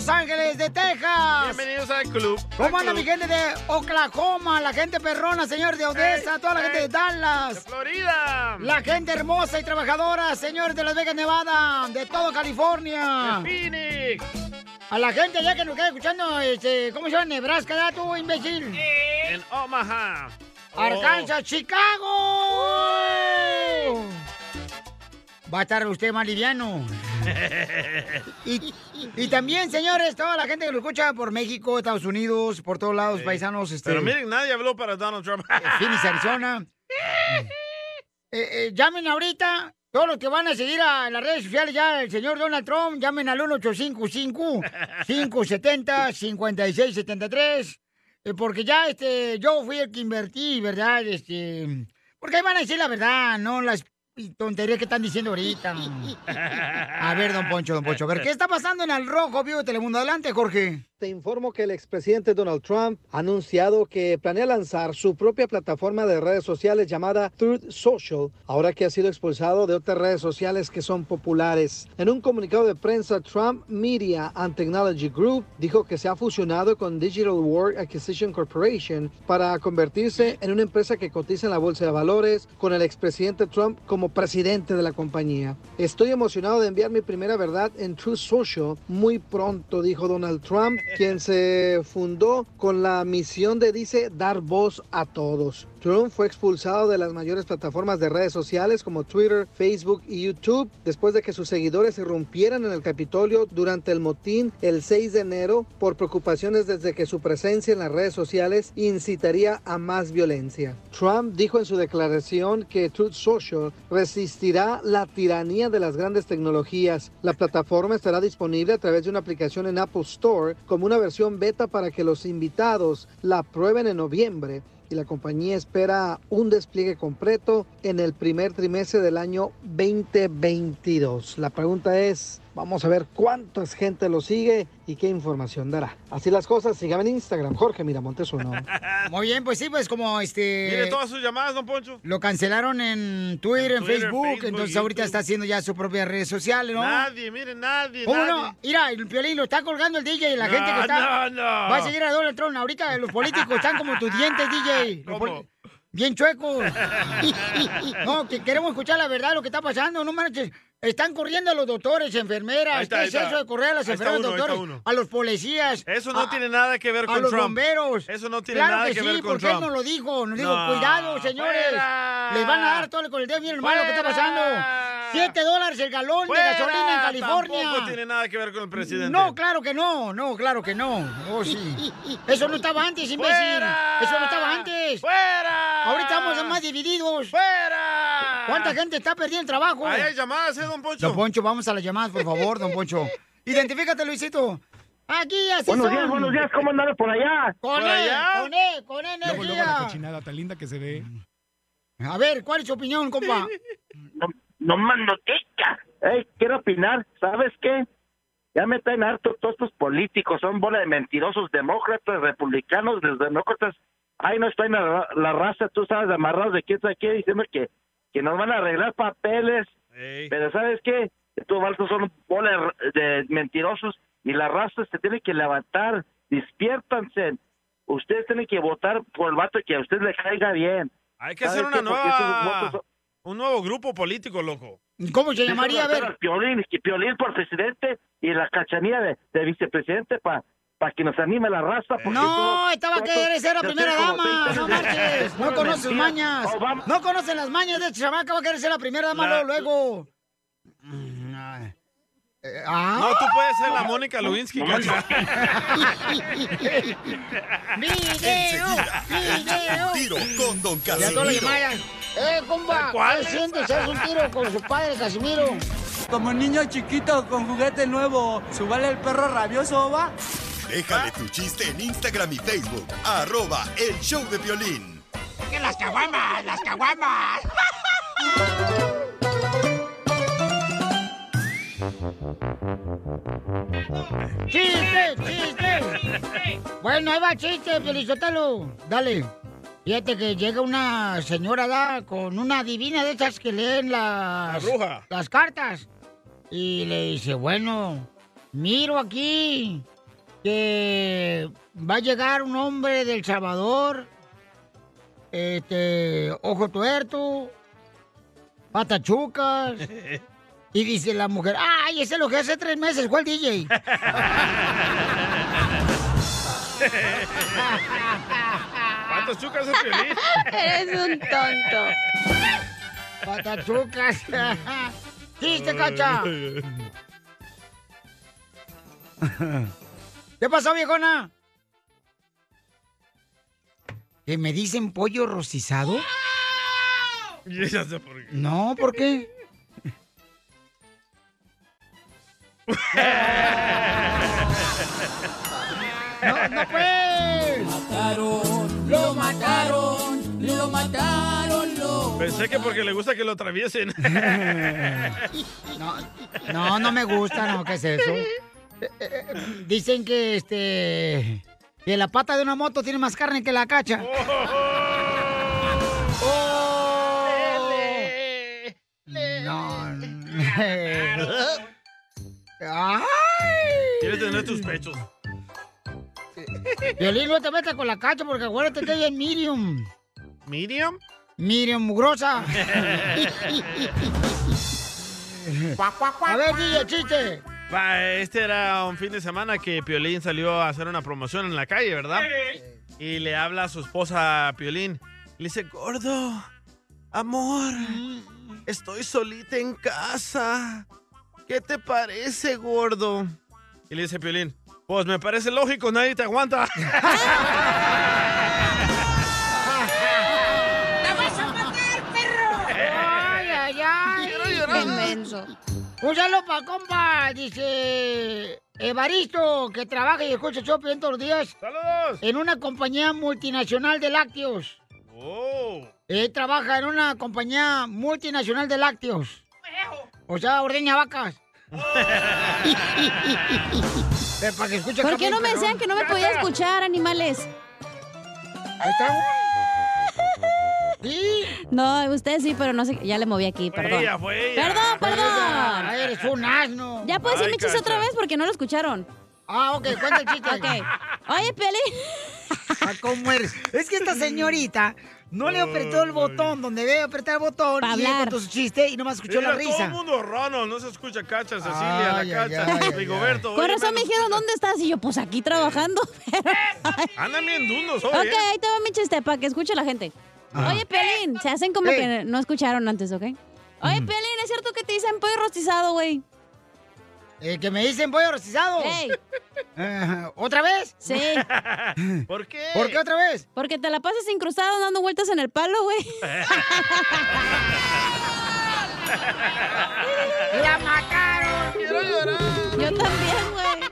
Los Ángeles, de Texas. Bienvenidos al club. ¿Cómo anda mi gente de Oklahoma, la gente perrona, señor de Odessa, toda la gente de Dallas? De Florida. La gente hermosa y trabajadora, señor de Las Vegas, Nevada, de todo California. De Phoenix. A la gente allá que nos queda escuchando, este, ¿cómo se llama? Nebraska, ¿ya tú, imbécil? En Omaha. Arkansas, Chicago. Va a estar usted más liviano. Y, y también, señores, toda la gente que lo escucha por México, Estados Unidos, por todos lados, paisanos, este, Pero miren, nadie habló para Donald Trump. Phoenix, Arizona. Eh, eh, llamen ahorita, todos los que van a seguir a las redes sociales ya, el señor Donald Trump, llamen al 1855-570-5673, eh, porque ya este, yo fui el que invertí, ¿verdad? Este, porque ahí van a decir la verdad, no las tonterías que están diciendo ahorita. A ver, don Poncho, don Poncho, a ver, ¿qué está pasando en el rojo, vivo de Telemundo? Adelante, Jorge. Te informo que el expresidente Donald Trump ha anunciado que planea lanzar su propia plataforma de redes sociales llamada Truth Social, ahora que ha sido expulsado de otras redes sociales que son populares. En un comunicado de prensa, Trump Media and Technology Group dijo que se ha fusionado con Digital World Acquisition Corporation para convertirse en una empresa que cotiza en la bolsa de valores con el expresidente Trump como presidente de la compañía. Estoy emocionado de enviar mi primera verdad en Truth Social muy pronto, dijo Donald Trump, quien se fundó con la misión de, dice, dar voz a todos. Trump fue expulsado de las mayores plataformas de redes sociales como Twitter, Facebook y YouTube después de que sus seguidores irrumpieran en el Capitolio durante el motín el 6 de enero por preocupaciones desde que su presencia en las redes sociales incitaría a más violencia. Trump dijo en su declaración que Truth Social resistirá la tiranía de las grandes tecnologías. La plataforma estará disponible a través de una aplicación en Apple Store como una versión beta para que los invitados la prueben en noviembre y la compañía espera un despliegue completo en el primer trimestre del año 2022. La pregunta es, vamos a ver cuánta gente lo sigue y qué información dará. Así las cosas, síganme en Instagram, Jorge Miramontes uno. Muy bien, pues sí, pues como este... Mire todas sus llamadas, don Poncho. Lo cancelaron en Twitter, en, En Twitter, Facebook, Facebook, entonces ahorita está haciendo ya sus propias redes sociales, ¿no? Nadie, mire, nadie, ¿Cómo nadie. no? Mira, el violín lo está colgando el DJ y la No, gente que está... no, no. Va a seguir a Donald Trump. Ahorita los políticos están como tus dientes, DJ. Poli- Bien chuecos. no, que queremos escuchar la verdad, lo que está pasando. No manches. Están corriendo a los doctores, enfermeras. Ahí está, ¿Qué ahí es está. eso de correr a las Ahí está enfermeras, uno, ahí está doctores? uno. A los policías. Eso no a- tiene nada que ver a con los Trump. bomberos. Eso no tiene claro nada que, que sí, con porque Trump. él nos lo dijo. Nos dijo, No, cuidado, señores. fuera. Les van a dar todo con el dedo. Miren hermano que está pasando. Siete dólares el galón de gasolina en California. Tampoco tiene nada que ver con el presidente. No, claro que no, no, claro que no. Oh, sí. Eso no estaba antes, imbécil. ¡Fuera! Eso no estaba antes. ¡Fuera! Ahorita estamos más divididos. ¡Fuera! ¿Cuánta gente está perdiendo el trabajo? Ahí hay llamadas, ¿eh, don Poncho? Don Poncho, vamos a las llamadas, por favor, don Poncho. Identifícate, Luisito. Aquí, así Buenos son. días, buenos días, ¿cómo andan por allá? Con ¿Por él, allá? con él, con él, Luego, luego la energía. cochinada tan linda que se ve. A ver, ¿cuál es su opinión, compa? No, no más notica. Ey, quiero opinar, ¿sabes qué? Ya me traen harto todos estos políticos, son bola de mentirosos, demócratas, republicanos, los demócratas. Ahí nos traen la, la raza, tú sabes, amarrados de quién sabe qué, diciendo que, que nos van a arreglar papeles. Pero ¿sabes qué? Estos balsos son bola de, mentirosos y la raza se tiene que levantar, despiértanse. Ustedes tienen que votar por el vato que a usted le caiga bien. Hay que ¿Sabes hacer una qué? Nueva, son- un nuevo grupo político, loco. ¿Cómo se llamaría? A ver. Piolín, y Piolín por presidente y la cachanía de, de vicepresidente para que nos anime la raza. porque No, todo- esta va a todo- querer ser la primera dama. 30 No marches. No de conoce sus mentiras. mañas. Obama- No conocen las mañas de esta chamaca. Va a querer ser la primera dama La- luego. Mm. Eh, ah. No, tú puedes ser la Mónica Lewinsky, cacha. ¡Video! ¡Video! Tiro con Don Casimiro. ¡Eh, compa! ¿Cuál? ¿Qué sientes? ¿Haz un tiro con su padre, Casimiro? Como niño chiquito con juguete nuevo, ¿subale el perro rabioso, va? Déjale tu chiste en Instagram y Facebook. Arroba El Show de Violín. ¡Que las caguamas! ¡Las caguamas! ¡Chiste! ¡Chiste! Bueno, ahí va chiste, Pelizotelo. Dale. Fíjate que llega una señora da con una divina de esas que leen las... La bruja. Las cartas. Y le dice, bueno, miro aquí que va a llegar un hombre del Salvador, este, ojo tuerto, patachucas. Y dice la mujer, ay, ese es lo que hace tres meses fue el DJ. ¿Cuántos chucas es Piolín? Eres un tonto. Patachucas. ¡Chiste, cacha! ¿Qué pasó, viejona? ¿Que me dicen pollo rostizado? Ya sé por qué. No, ¿por qué? No, no pues. Lo mataron, lo mataron, lo... Pensé que porque le gusta que lo atraviesen. No, no, no me gusta, no, ¿qué es eso? Eh, Dicen que este que la pata de una moto tiene más carne que la cacha. Oh. No. Ay. Quieres tener tus pechos. Violín, no te metas con la cacha porque acuérdate que ella es Miriam. ¿Medium? Miriam Mugrosa. A ver, DJ, chiste. Este era un fin de semana que Piolín salió a hacer una promoción en la calle, ¿verdad? Y le habla a su esposa Piolín. Le dice, gordo, amor, estoy solita en casa. ¿Qué te parece, gordo? Y le dice Piolín, pues me parece lógico, nadie te aguanta. Ay, ay, ay. Qué inmenso. Un saludo para compa, dice Evaristo, que trabaja y escucha Choplin todos los días ¡Saludos! en una compañía multinacional de lácteos. Oh. Él trabaja en una compañía multinacional de lácteos. O sea, ordeña vacas. Para que escuche ¿Por qué no me decían que no me podía escuchar, animales? Ahí está. Sí. No, ustedes sí, pero no sé. Ya le moví aquí, Fue perdón. ella, fue ella. Perdón, perdón. Ah, eres un asno. Ya puedes decir Ay, mi chiste otra vez porque no lo escucharon. Ah, ok, cuenta el chiste. Ok. Oye, Peli. Ah, ¿Cómo eres? Es que esta señorita no le apretó el botón donde debe apretar el botón Pa' y le hablar. contó su chiste y nomás escuchó Mira, la todo el risa. mundo Ronald, no se escucha Cacha, Cecilia, Ay, la ay, Cacha, ay, ay, Rigoberto. Con razón me dijeron. ¿dónde estás? Y yo, pues aquí trabajando. Pero... Andan bien dundos hoy, ok, ¿eh? ahí te va mi chiste para que escuche la gente. Oye, Pelín, se hacen como que no escucharon antes, ¿ok? Oye, Pelín, ¿es cierto que te dicen pollo rostizado, güey? Eh, que me dicen pollo rostizado. Ey, Eh, ¿Otra vez? sí. ¿Por qué? ¿Por qué otra vez? Porque te la pasas incrustado dando vueltas en el palo, güey. ¡La mataron! Quiero llorar. Yo también, güey.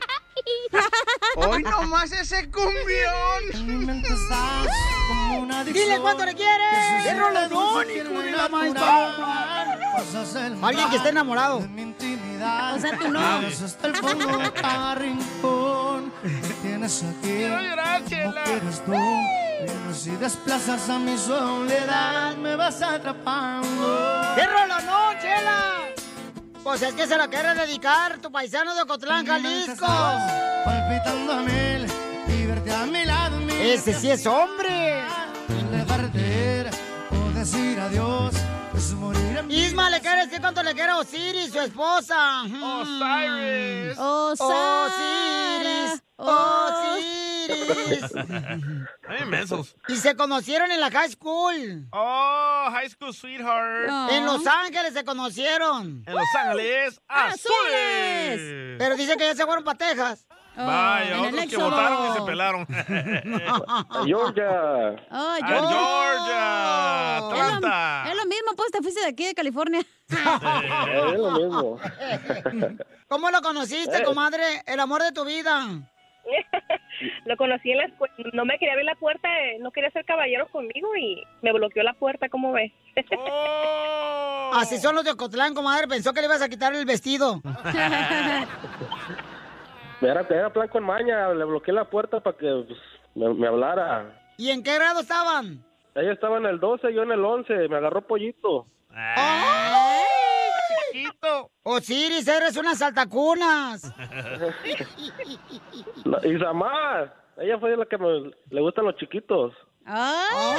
Hoy nomás ese cumbión. ¡Dile cuánto le quieres! ¡Es rolonón, hijo de la maestra! Alguien que esté enamorado. O sea, tú no. Hasta el fondo de cada rincón me tienes aquí. Quiero llorar, No Chela. quieres tú. Pero si desplazas a mi soledad, me vas atrapando. ¡Qué rolonón, chela! Pues es que se la quiere dedicar tu paisano de Ocotlán, Jalisco. Palpitando a mil y verte a mi lado. mi Ese sí es hombre. Isma le quiere decir cuánto le quiere a Osiris, su esposa. Osiris. Osiris. Osiris. Ay, mensos. Y se conocieron en la high school. Oh, high school sweetheart. En Los Ángeles se conocieron. En Los Ángeles Azules. Pero dice que ya se fueron para Texas. Vaya, otros que votaron y se pelaron. Georgia. Oh, A yo- Georgia, Es lo, Atlanta. es lo mismo, pues te fuiste de aquí de California. Es lo mismo. ¿Cómo lo conociste, Eh. comadre? El amor de tu vida. Lo conocí en la escuela, no me quería abrir la puerta, no quería ser caballero conmigo y me bloqueó la puerta, ¿cómo ves? Así son los de Ocotlán, comadre. Pensó que le ibas a quitar el vestido. Era, era plan con maña, le bloqueé la puerta para que pues, me, me hablara. ¿Y en qué grado estaban? Ella estaba en el 12, yo en el 11, me agarró pollito. ¡Ay! chiquito! Osiris, eres unas saltacunas. Y Samar, ella fue la que me, le gustan los chiquitos. ¡Ay!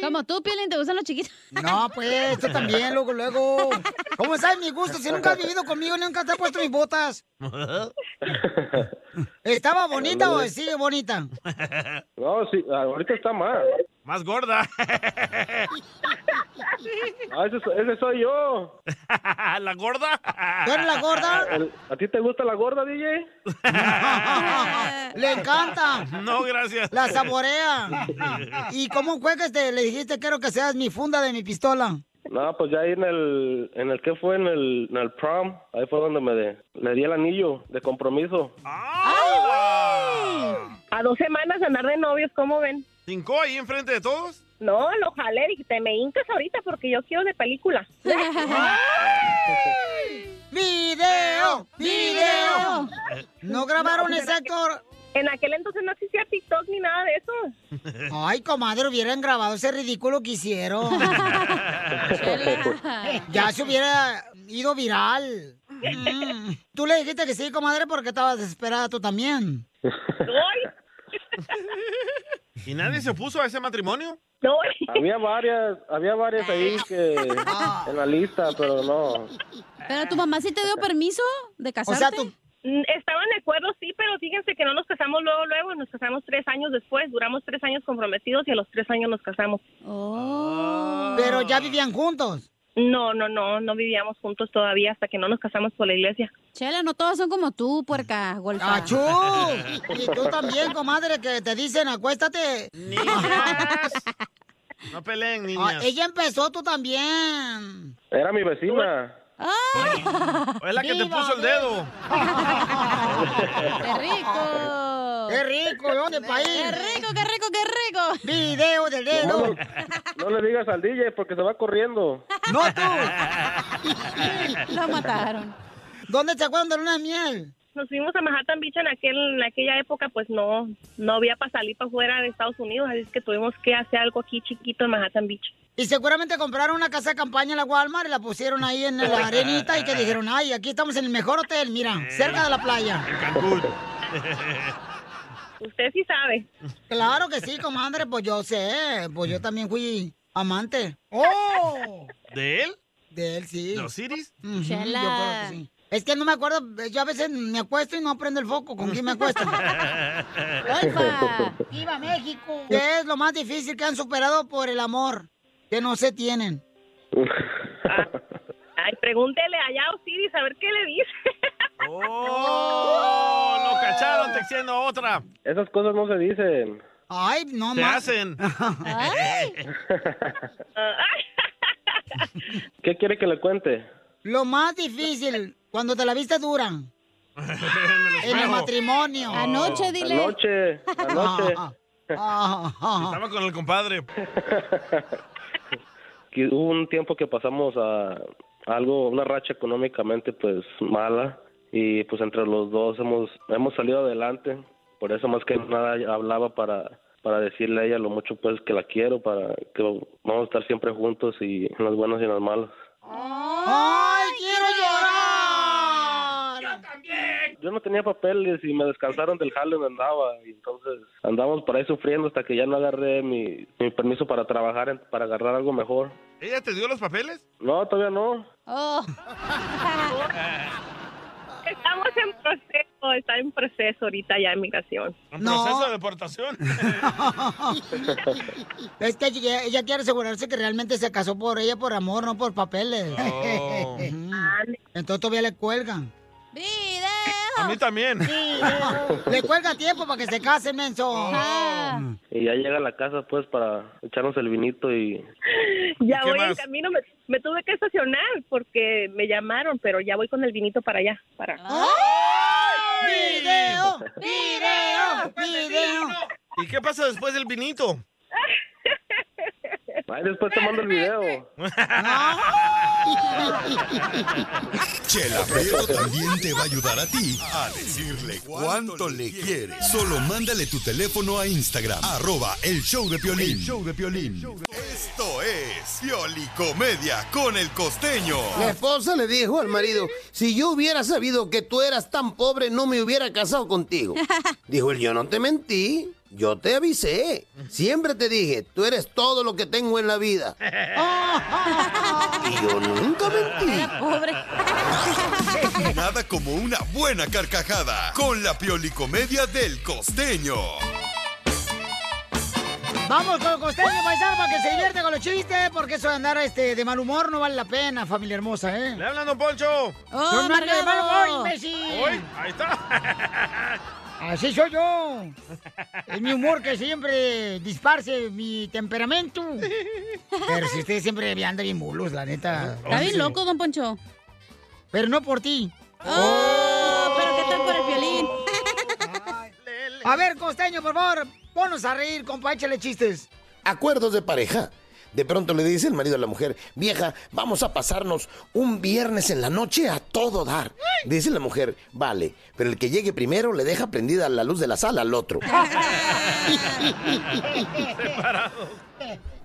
Como tú, Piolín, te gustan los chiquitos. No, pues, tú también, luego, luego. ¿Cómo sabes mi gusto? Si nunca has vivido conmigo, nunca te has puesto mis botas. ¿Estaba bonita o sigue bonita? No, sí, ahorita está más. Más gorda. Ah, ese, ese soy yo. ¿La gorda? ¿Tú eres la gorda? El- ¿A ti te gusta la gorda, DJ? Le encanta. No, gracias. La saborea. ¿Y cómo fue que te, le dijiste quiero que seas mi funda de mi pistola? No, pues ya ahí en el, en el que fue en el, en el prom, ahí fue donde me de- le di el anillo de compromiso. A dos semanas andar de novios, ¿cómo ven? ¿Cinco ahí enfrente de todos? No, lo jalé y te me hincas ahorita porque yo quiero de película. ¡Video! ¡Video! ¿No grabaron ese actor? En aquel entonces no existía TikTok ni nada de eso. Ay, comadre, hubieran grabado ese ridículo que hicieron. ya se hubiera ido viral. Mm. Tú le dijiste que sí, comadre, porque estabas desesperada tú también. ¿Y nadie se opuso a ese matrimonio? No. Había varias, había varias ahí que en la lista, pero no. ¿Pero tu mamá sí te dio permiso de casarte? Mm, Estaban de acuerdo, sí, pero fíjense que no nos casamos luego, luego, nos casamos tres años después, duramos tres años comprometidos y a los tres años nos casamos. Pero ya vivían juntos. No, no, no, no vivíamos juntos todavía hasta que no nos casamos por la iglesia. Chela, no todos son como tú, puerca, golfa. ¡Achú! Y tú también, comadre, que te dicen acuéstate. No peleen, Ah, niñas. ella empezó, tú también. Era mi vecina. ¿O es la que te ¡Viva puso el dedo? ¡Qué rico! ¡Qué rico! ¿Dónde país? ¡Qué rico, qué rico, qué rico! Video del dedo. No, no le digas al DJ porque se va corriendo. No tú. Lo mataron. ¿Dónde se acuerdan de luna de miel? Nos fuimos a Manhattan Beach en, aquel, en aquella época, pues no, no había para salir para fuera de Estados Unidos, así es que tuvimos que hacer algo aquí chiquito en Manhattan Beach. Y seguramente compraron una casa de campaña en la Walmart y la pusieron ahí en la arenita y que dijeron, ay, aquí estamos en el mejor hotel, mira, cerca de la playa. Cancún. Usted sí sabe. Claro que sí, comadre, pues yo sé, pues yo también fui amante. ¡Oh! ¿De él? De él, sí. ¿De Osiris? Ujú, Chela. yo creo que sí. Es que no me acuerdo, yo a veces me acuesto y no prendo el foco. ¿Con quién me acuesto? Golfa. ¡Viva México! ¿Qué es lo más difícil que han superado por el amor? Que no se tienen. Ay, pregúntele allá a Osiris a ver qué le dice. ¡Oh! Lo cacharon texteando a otra. Esas cosas no se dicen. Ay, no Se más. hacen. ¿Qué quiere que le cuente? Lo más difícil, cuando te la viste dura. En el matrimonio. Anoche, dile. Anoche, anoche. Ah. Estaba con el compadre. hubo un tiempo que pasamos a algo, una racha económicamente pues mala y pues entre los dos hemos hemos salido adelante. Por eso más que nada hablaba para para decirle a ella lo mucho pues que la quiero, para que vamos a estar siempre juntos y en las buenas y en las malas. ¡Ay, quiero llorar! Yo yo no tenía papeles y me descansaron del jale donde andaba y entonces andamos por ahí sufriendo hasta que ya no agarré mi, mi permiso para trabajar, en- para agarrar algo mejor. ¿Ella te dio los papeles? No, todavía no. Oh. Estamos en proceso, está en proceso ahorita ya en migración. ¿En proceso de deportación? Es que ella, ella quiere asegurarse que realmente se casó por ella por amor, no por papeles. Oh. Ujú. Entonces todavía le cuelgan. A mí también. Le cuelga tiempo para que se case, menso. Y ya llega a la casa pues para echarnos el vinito y... Ya voy en camino, me, me tuve que estacionar porque me llamaron, pero ya voy con el vinito para allá. Para... ¡Video! ¡Video! ¡Video! ¿Y qué pasa después del vinito? Ay, después te mando el video. Chela Prieto también te va a ayudar a ti a decirle cuánto le quiere. Solo mándale tu teléfono a Instagram, arroba el show de Piolín. El show de Piolín. Esto es Piolicomedia con el costeño. La esposa le dijo al marido, si yo hubiera sabido que tú eras tan pobre, no me hubiera casado contigo. Dijo él, yo no te mentí, yo te avisé. Siempre te dije, tú eres todo lo que tengo en la vida. Y yo nunca mentí. pobre. Nada como una buena carcajada con la Piolicomedia del costeño. Vamos con el costeño paisano para que se divierte con los chistes, porque eso de andar este, de mal humor no vale la pena, familia hermosa, ¿eh? ¡Le hablan, don Poncho! ¡No me hable de mal humor, imbécil! ¡Uy! Ahí está. Así soy yo. Es mi humor que siempre disparce mi temperamento. Pero si usted siempre anda bien mulos, la neta. Está bien loco, don Poncho. Pero no por ti. Oh, pero ¿qué tal por el violín? A ver, costeño, por favor, ponnos a reír, compa, échale chistes. Acuerdos de pareja. De pronto le dice el marido a la mujer, vieja, vamos a pasarnos un viernes en la noche a todo dar. Dice la mujer, vale, pero el que llegue primero le deja prendida la luz de la sala al otro.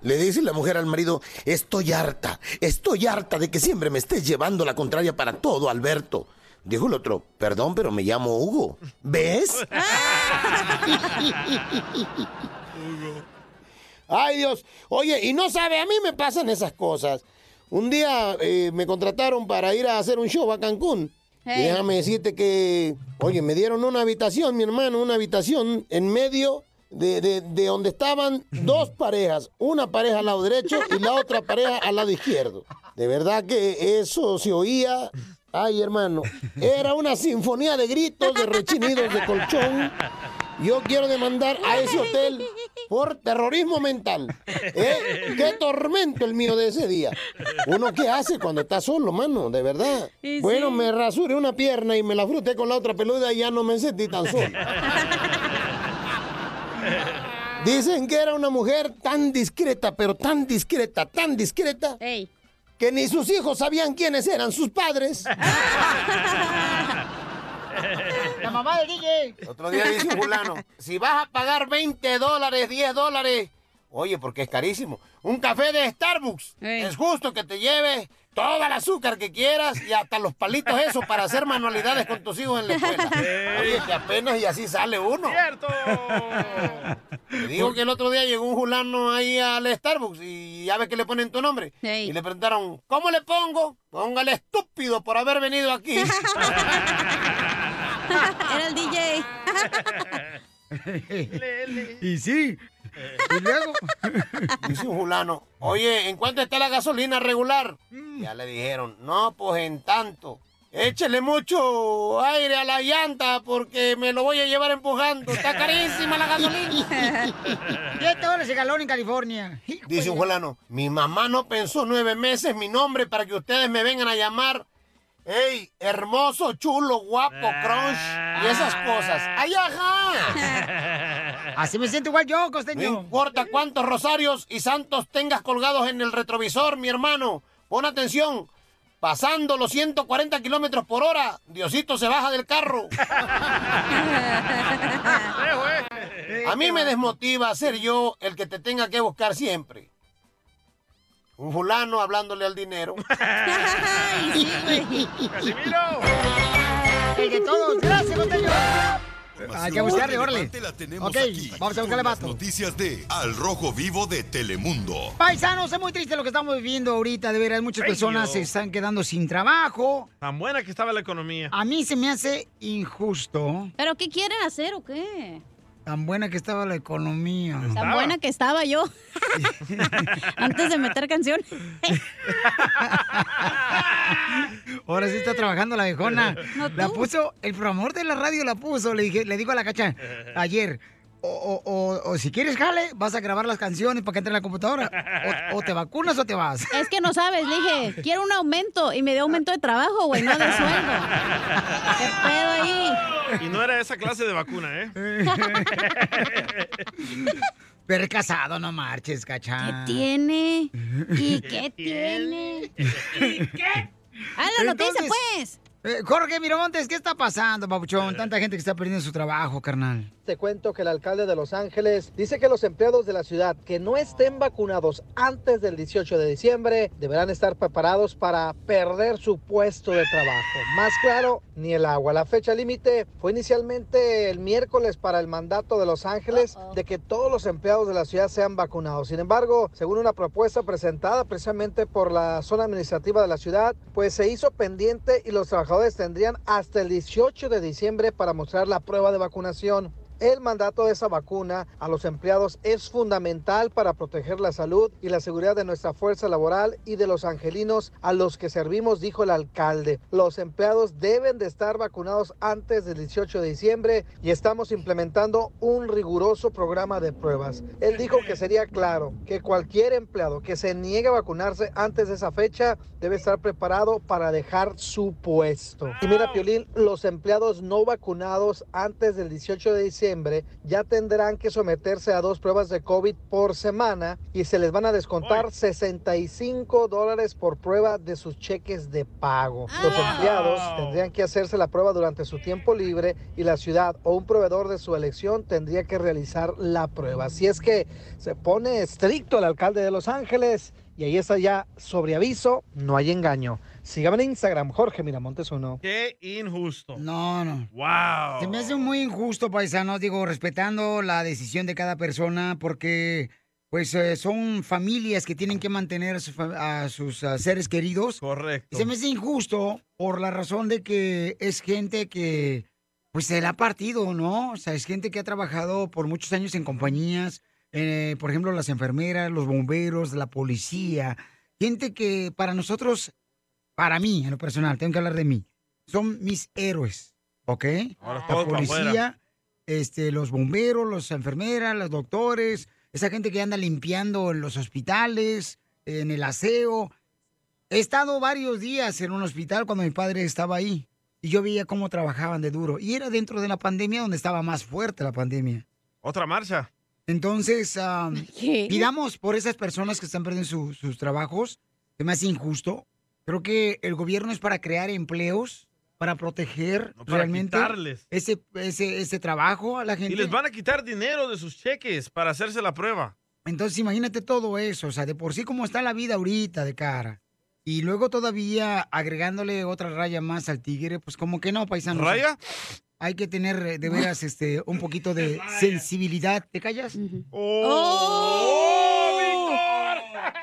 Le dice la mujer al marido, estoy harta, estoy harta de que siempre me estés llevando la contraria para todo, Alberto. Dijo el otro, perdón, pero me llamo Hugo. ¿Ves? Ay Dios, oye, y no sabe, a mí me pasan esas cosas. Un día eh, me contrataron para ir a hacer un show a Cancún. Y Hey. déjame decirte que, oye, me dieron una habitación, mi hermano, una habitación en medio de, de- de donde estaban dos parejas, una pareja al lado derecho y la otra pareja al lado izquierdo. De verdad que eso se oía, ay hermano, era una sinfonía de gritos, de rechinidos, de colchón. Yo quiero demandar a ese hotel por terrorismo mental. ¿Eh? ¡Qué tormento el mío de ese día! ¿Uno qué hace cuando está solo, mano? De verdad. Y Bueno, sí. me rasuré una pierna y me la fruté con la otra peluda y ya no me sentí tan solo. Dicen que era una mujer tan discreta, pero tan discreta, tan discreta, que ni sus hijos sabían quiénes eran sus padres. La mamá del DJ. Otro día dice un fulano, si vas a pagar 20 dólares, 10 dólares, oye, porque es carísimo, un café de Starbucks, es justo que te lleves todo el azúcar que quieras y hasta los palitos esos para hacer manualidades con tus hijos en la escuela. Oye, que apenas y así sale uno. ¡Cierto! Te digo que el otro día llegó un fulano ahí al Starbucks y ya ves que le ponen tu nombre. Y le preguntaron, ¿cómo le pongo? Póngale estúpido por haber venido aquí. Era el DJ. y sí. Y luego. Dice un fulano, oye, ¿en cuánto está la gasolina regular? Ya le dijeron, no, pues en tanto. Échele mucho aire a la llanta porque me lo voy a llevar empujando. Está carísima la gasolina. 10 dólares el galón en California. Dice un fulano, mi mamá no pensó nueve meses mi nombre para que ustedes me vengan a llamar. ¡Ey, hermoso, chulo, guapo, crunch! Y esas cosas. ¡Ay, ajá! Así me siento igual yo, costeño. No importa cuántos rosarios y santos tengas colgados en el retrovisor, mi hermano. Pon atención. Pasando los 140 kilómetros por hora, Diosito se baja del carro. A mí me desmotiva ser yo el que te tenga que buscar siempre. Un fulano hablándole al dinero. El de todos. Gracias, Hay que buscarle, órale. Ok, aquí, vamos a buscarle vato. noticias de Al Rojo Vivo de Telemundo. Paisanos, es muy triste lo que estamos viviendo ahorita, de veras. Muchas Ay, personas yo. se están quedando sin trabajo. Tan buena que estaba la economía. A mí se me hace injusto. ¿Pero qué quieren hacer o qué? Tan buena que estaba la economía. Tan buena que estaba yo. Antes de meter canción. Ahora sí está trabajando la viejona. No, la puso, el promotor de la radio la puso. Le dije, le digo a la cacha ayer. O, o- o- o si quieres jale, vas a grabar las canciones para que entre en la computadora. O, o te vacunas o te vas. Es que no sabes, le dije, quiero un aumento y me dio aumento de trabajo, güey, no de sueldo. ¿Qué pedo ahí? Y no era esa clase de vacuna, ¿eh? Pero casado, no marches, cacha. ¿Qué tiene? ¿Y qué tiene? ¡Ah, la noticia, Entonces, pues! eh, Jorge Miramontes, ¿qué está pasando, papuchón? Tanta gente que está perdiendo su trabajo, carnal. Te cuento que el alcalde de Los Ángeles dice que los empleados de la ciudad que no estén vacunados antes del 18 de diciembre deberán estar preparados para perder su puesto de trabajo. Más claro, ni el agua. La fecha límite fue inicialmente el miércoles para el mandato de Los Ángeles de que todos los empleados de la ciudad sean vacunados. Sin embargo, según una propuesta presentada precisamente por la zona administrativa de la ciudad, pues se hizo pendiente y los trabajadores tendrían hasta el 18 de diciembre para mostrar la prueba de vacunación. El mandato de esa vacuna a los empleados es fundamental para proteger la salud y la seguridad de nuestra fuerza laboral y de los angelinos a los que servimos, dijo el alcalde. Los empleados deben de estar vacunados antes del 18 de diciembre y estamos implementando un riguroso programa de pruebas. Él dijo que sería claro que cualquier empleado que se niegue a vacunarse antes de esa fecha debe estar preparado para dejar su puesto. Y mira, Piolín, los empleados no vacunados antes del 18 de diciembre ya tendrán que someterse a dos pruebas de COVID por semana y se les van a descontar 65 dólares por prueba de sus cheques de pago. Los empleados tendrían que hacerse la prueba durante su tiempo libre y la ciudad o un proveedor de su elección tendría que realizar la prueba. Así es que se pone estricto el alcalde de Los Ángeles y ahí está ya sobre aviso, no hay engaño. Síganme en Instagram, Jorge Miramontes uno. Qué injusto. No, no. Wow. Se me hace muy injusto, paisanos, digo, respetando la decisión de cada persona, porque pues eh, son familias que tienen que mantener a, su fa- a sus seres queridos. Correcto. Y se me hace injusto por la razón de que es gente que pues se la ha partido, ¿no? O sea, es gente que ha trabajado por muchos años en compañías, eh, por ejemplo, las enfermeras, los bomberos, la policía, gente que para nosotros, para mí, en lo personal, tengo que hablar de mí, son mis héroes, ¿ok? Ahora la policía, este, los bomberos, las enfermeras, los doctores, esa gente que anda limpiando en los hospitales, en el aseo. He estado varios días en un hospital cuando mi padre estaba ahí y yo veía cómo trabajaban de duro. Y era dentro de la pandemia donde estaba más fuerte la pandemia. Otra marcha. Entonces, pidamos por esas personas que están perdiendo su- sus trabajos. Se me hace injusto. Creo que el gobierno es para crear empleos, para proteger para realmente quitarles. ese, ese, ese trabajo a la gente. Y les van a quitar dinero de sus cheques para hacerse la prueba. Entonces imagínate todo eso, o sea, de por sí como está la vida ahorita de cara. Y luego todavía agregándole otra raya más al tigre, pues como que no, paisanos. ¿Raya? Hay que tener eh, de veras este un poquito de sensibilidad. ¿Te callas? ¡Oh!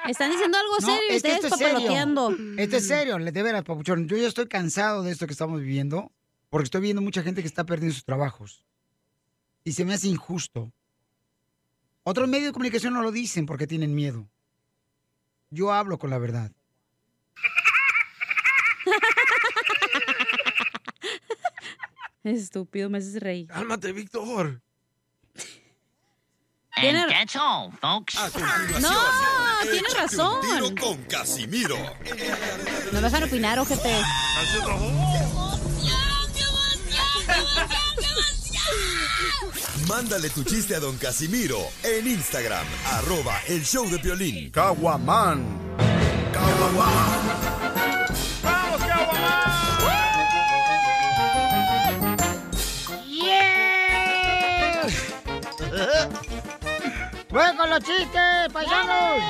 Están diciendo algo No, serio y es que ustedes esto es serio. papaloteando. Esto es serio, de veras, papuchón. Yo ya estoy cansado de esto que estamos viviendo, porque estoy viendo mucha gente que está perdiendo sus trabajos. Y se me hace injusto. Otros medios de comunicación no lo dicen porque tienen miedo. Yo hablo con la verdad. Estúpido, me haces reír. Cálmate, Víctor. Tiene- A continuación, No, tiene échate razón. Un tiro con Casimiro. No me dejan opinar, ojete. Mándale tu chiste a don Casimiro en Instagram, arroba el show de violín. Caguaman. ¡Vamos, ¡Voy con los chistes, paisanos!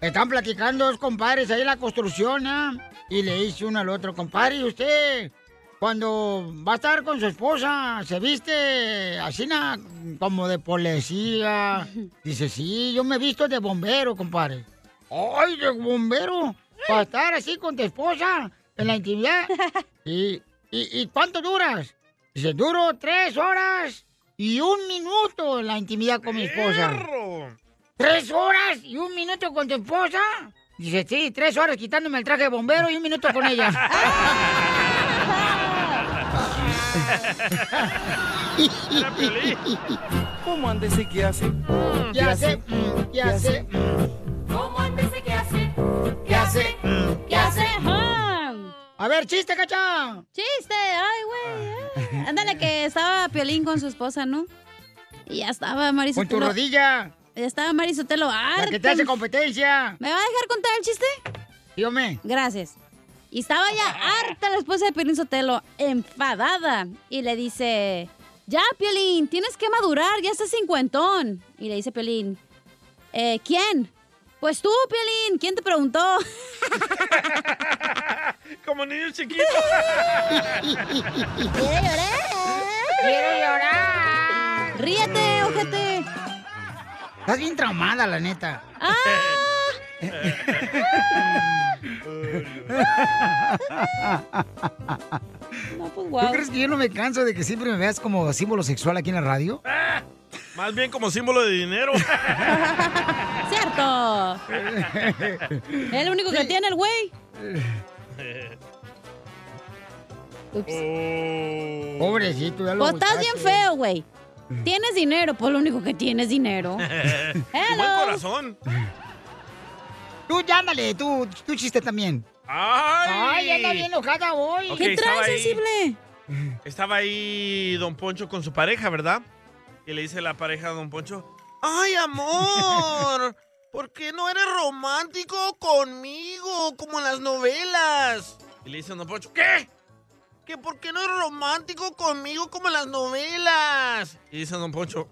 Están platicando dos compadres ahí en la construcción, ¿ah? Y le dice uno al otro, compadre, ¿y usted cuando va a estar con su esposa, se viste así na- como de policía. Dice, sí, yo me he visto de bombero, compadre. ¡Ay, de bombero! Para estar así con tu esposa en la intimidad. ¿Y, y, y cuánto duras? Dice, duro tres horas y un minuto en la intimidad con mi esposa. ¿Tres horas y un minuto con tu esposa? Dice, sí, tres horas quitándome el traje de bombero y un minuto con ella. ¿Cómo andes y qué hace? ¿Qué hace? ¿Qué hace? ¿Cómo andes y qué hace? ¿Qué hace? ¿Qué hace? A ver, chiste, cacha. Chiste, ay, güey. Ándale, que estaba Piolín con su esposa, ¿no? Y ya estaba Marisol. Con tu rodilla. Ya estaba Marisotelo. La que te hace competencia. ¿Me va a dejar contar el chiste? Dígame. Gracias. Y estaba ya harta la esposa de Piolín Sotelo, enfadada. Y le dice, ya, Piolín, tienes que madurar, ya estás cincuentón. Y le dice Piolín, "Eh, ¿quién? Pues tú, Piolín, ¿quién te preguntó? Como niño chiquito. Quiero llorar. Quiero llorar. Ríete, ojete. Estás bien traumada, la neta. Ah. No, pues ¿Tú crees que yo no me canso de que siempre me veas como símbolo sexual aquí en la radio? Más bien como símbolo de dinero. ¡Cierto! Es el único que tiene el güey. Pobrecito, ya lo Pues estás bien feo, güey. Tienes dinero, pues lo único que tienes es dinero. Buen corazón. Tú, ya ándale, tú, tú chiste también. ¡Ay! Ay, anda bien enojada hoy. Ok, ¿Qué estaba traes, ahí. sensible? Estaba ahí Don Poncho con su pareja, ¿verdad? Y le dice la pareja a Don Poncho, ¡Ay, amor! ¿Por qué no eres romántico conmigo como en las novelas? Y le dice Don Poncho, ¿qué? ¿Que por qué no eres romántico conmigo como en las novelas? Y dice Don Poncho,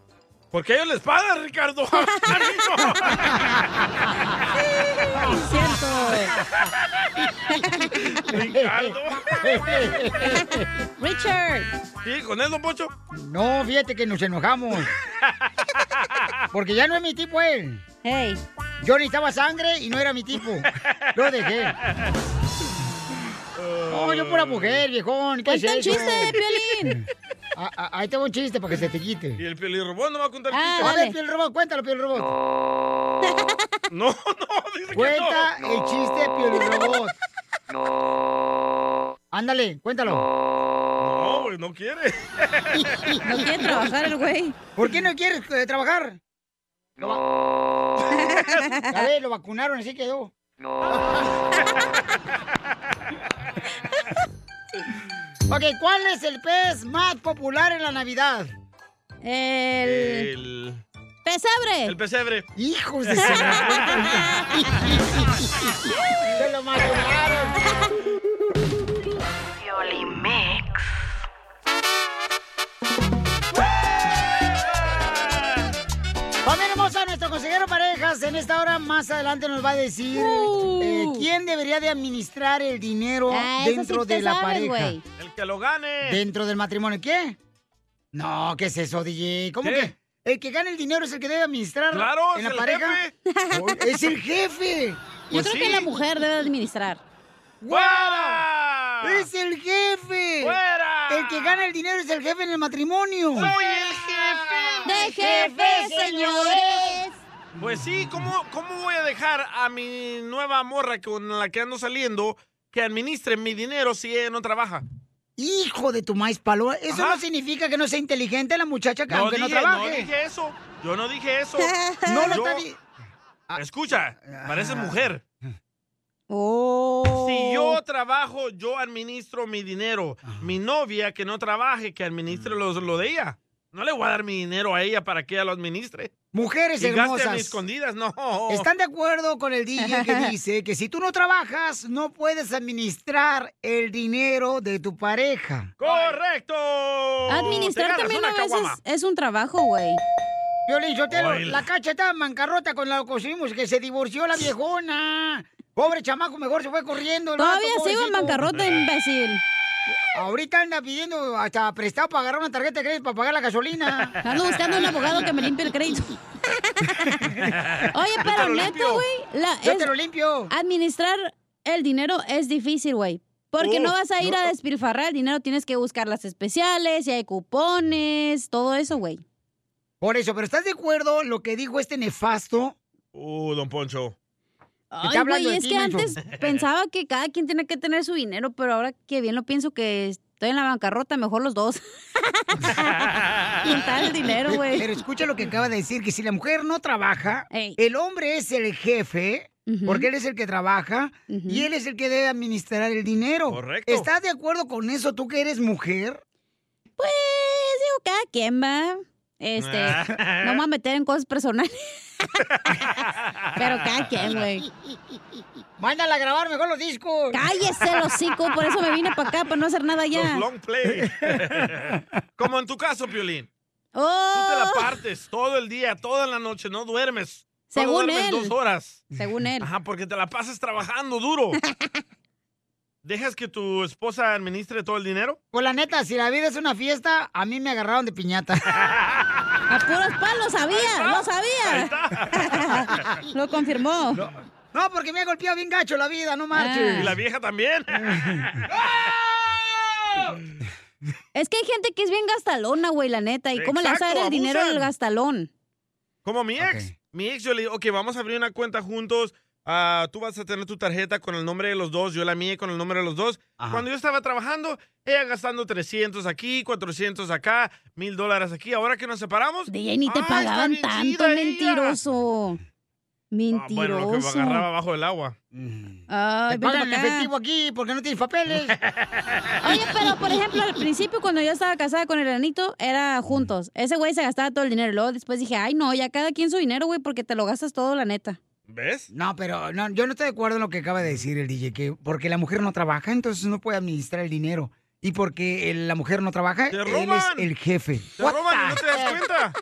porque ellos les pagan, Ricardo. Ricardo. Richard. ¿Sí? ¿Con él, Don Poncho? No, fíjate que nos enojamos. Porque ya no es mi tipo él. Hey. Yo necesitaba sangre y no era mi tipo. Lo dejé. No, yo pura mujer, viejón. ¿Qué es Cuenta un chiste, Piolín. Ah, ah, ahí tengo un chiste para que se te quite. Y el piolirrobot no va a contar Ah, chistes. a ver, Piel Robot, cuéntalo, Piel Robot. No, no, dice Cuenta que no. el chiste, Piel Robot. Ándale, cuéntalo. No, güey, no quiere. No quiere trabajar el güey. ¿Por qué no quieres eh, trabajar? No. A ver, lo vacunaron, así quedó. Ok, ¿cuál es el pez más popular en la Navidad? El... El... Pesebre. El pesebre. Hijos de Se lo vacunaron. Esta hora más adelante nos va a decir eh, quién debería de administrar el dinero Uh. Ah, dentro sí de la sabes, pareja. El que lo gane. Dentro del matrimonio. ¿Qué? No, ¿qué es eso, DJ? ¿Cómo ¿Qué? que? El que gana el dinero es el que debe administrar Claro, en es la el pareja. jefe. Es el jefe. Yo Pues creo sí. que la mujer debe administrar. ¡Fuera! Es el jefe. ¡Fuera! El que gana el dinero es el jefe en el matrimonio. ¡Soy el jefe! ¡De jefe, señores! Pues sí, ¿cómo, ¿cómo voy a dejar a mi nueva morra con la que ando saliendo que administre mi dinero si ella no trabaja? Hijo de tu maíz palo. Eso Ajá. no significa que no sea inteligente la muchacha que No aunque dije, no no trabaje. dije eso. Yo no dije eso. No lo Yo- está di- Escucha, pareces mujer. Oh. Si yo trabajo, yo administro mi dinero. Mi novia que no trabaje, que administre los- lo, de ella. No le voy a dar mi dinero a ella para que ella lo administre. Mujeres Y gaste a hermosas. escondidas, no. ¿Están de acuerdo con el DJ que dice que si tú no trabajas, no puedes administrar el dinero de tu pareja? ¡Correcto! Administrar también a veces caguama. es un trabajo, güey. Violín Sotelo, la cacha está en bancarrota con la que conseguimos que se divorció la viejona. Pobre chamaco, mejor se fue corriendo. Todavía sigo en bancarrota, imbécil. Ahorita anda pidiendo hasta prestado para agarrar una tarjeta de crédito para pagar la gasolina. Ando buscando un abogado que me limpie el crédito. Oye, pero neto, güey. Yo es- te lo limpio. Administrar el dinero es difícil, güey. Porque Oh, no vas a ir no. a despilfarrar el dinero, tienes que buscar las especiales, si hay cupones, todo eso, güey. Por eso, pero ¿estás de acuerdo lo que dijo este nefasto? Uh, don Poncho. Ay, está hablando güey, de es ti, que antes pensaba que cada quien tiene que tener su dinero, pero ahora que bien lo pienso que estoy en la bancarrota, mejor los dos. Juntar el dinero, güey. Pero escucha lo que acaba de decir, que si la mujer no trabaja, el hombre es el jefe, porque él es el que trabaja, y él es el que debe administrar el dinero. Correcto. ¿Estás de acuerdo con eso, tú que eres mujer? Pues digo, cada quien va. Este, no me voy a meter en cosas personales. Pero cada quien, güey. Mándala a grabar mejor los discos. Cállese los hocico, por eso me vine para acá, para no hacer nada ya. Los long play. Como en tu caso, Piolín. Oh. Tú te la partes todo el día, toda la noche, no duermes. Solo Según duermes él. dos horas. Según él. Ajá, porque te la pasas trabajando duro. ¿Dejas que tu esposa administre todo el dinero? Pues la neta, si la vida es una fiesta, a mí me agarraron de piñata. A puros palos, sabía, lo sabía. Lo confirmó. No, porque me ha golpeado bien gacho la vida, no marches. Y la vieja también. Es que hay gente que es bien gastalona, güey, la neta. ¿Y cómo le vas a dar Exacto, el dinero al gastalón? Como mi ex. Mi ex, yo le digo, ok, vamos a abrir una cuenta juntos. Ah, tú vas a tener tu tarjeta con el nombre de los dos, yo la mía con el nombre de los dos. Cuando yo estaba trabajando, ella gastando 300 aquí, 400 acá, mil dólares aquí. Ahora que nos separamos. DJ, ni te ah, pagaban tanto, ella. mentiroso. Ah, bueno, lo que me Mentiroso. agarraba bajo el agua. Ay, Te pagan efectivo aquí porque no tienes papeles. Oye, pero por ejemplo, al principio cuando yo estaba casada con el Anito, era juntos. Ese güey se gastaba todo el dinero. Luego después dije, ay, no, ya cada quien su dinero, güey, porque te lo gastas todo, la neta. ¿Ves? No, pero no, yo no estoy de acuerdo en lo que acaba de decir el DJ, que porque la mujer no trabaja, entonces no puede administrar el dinero. Y porque el- la mujer no trabaja, él es roban. el jefe. Te What roban y no te das cuenta.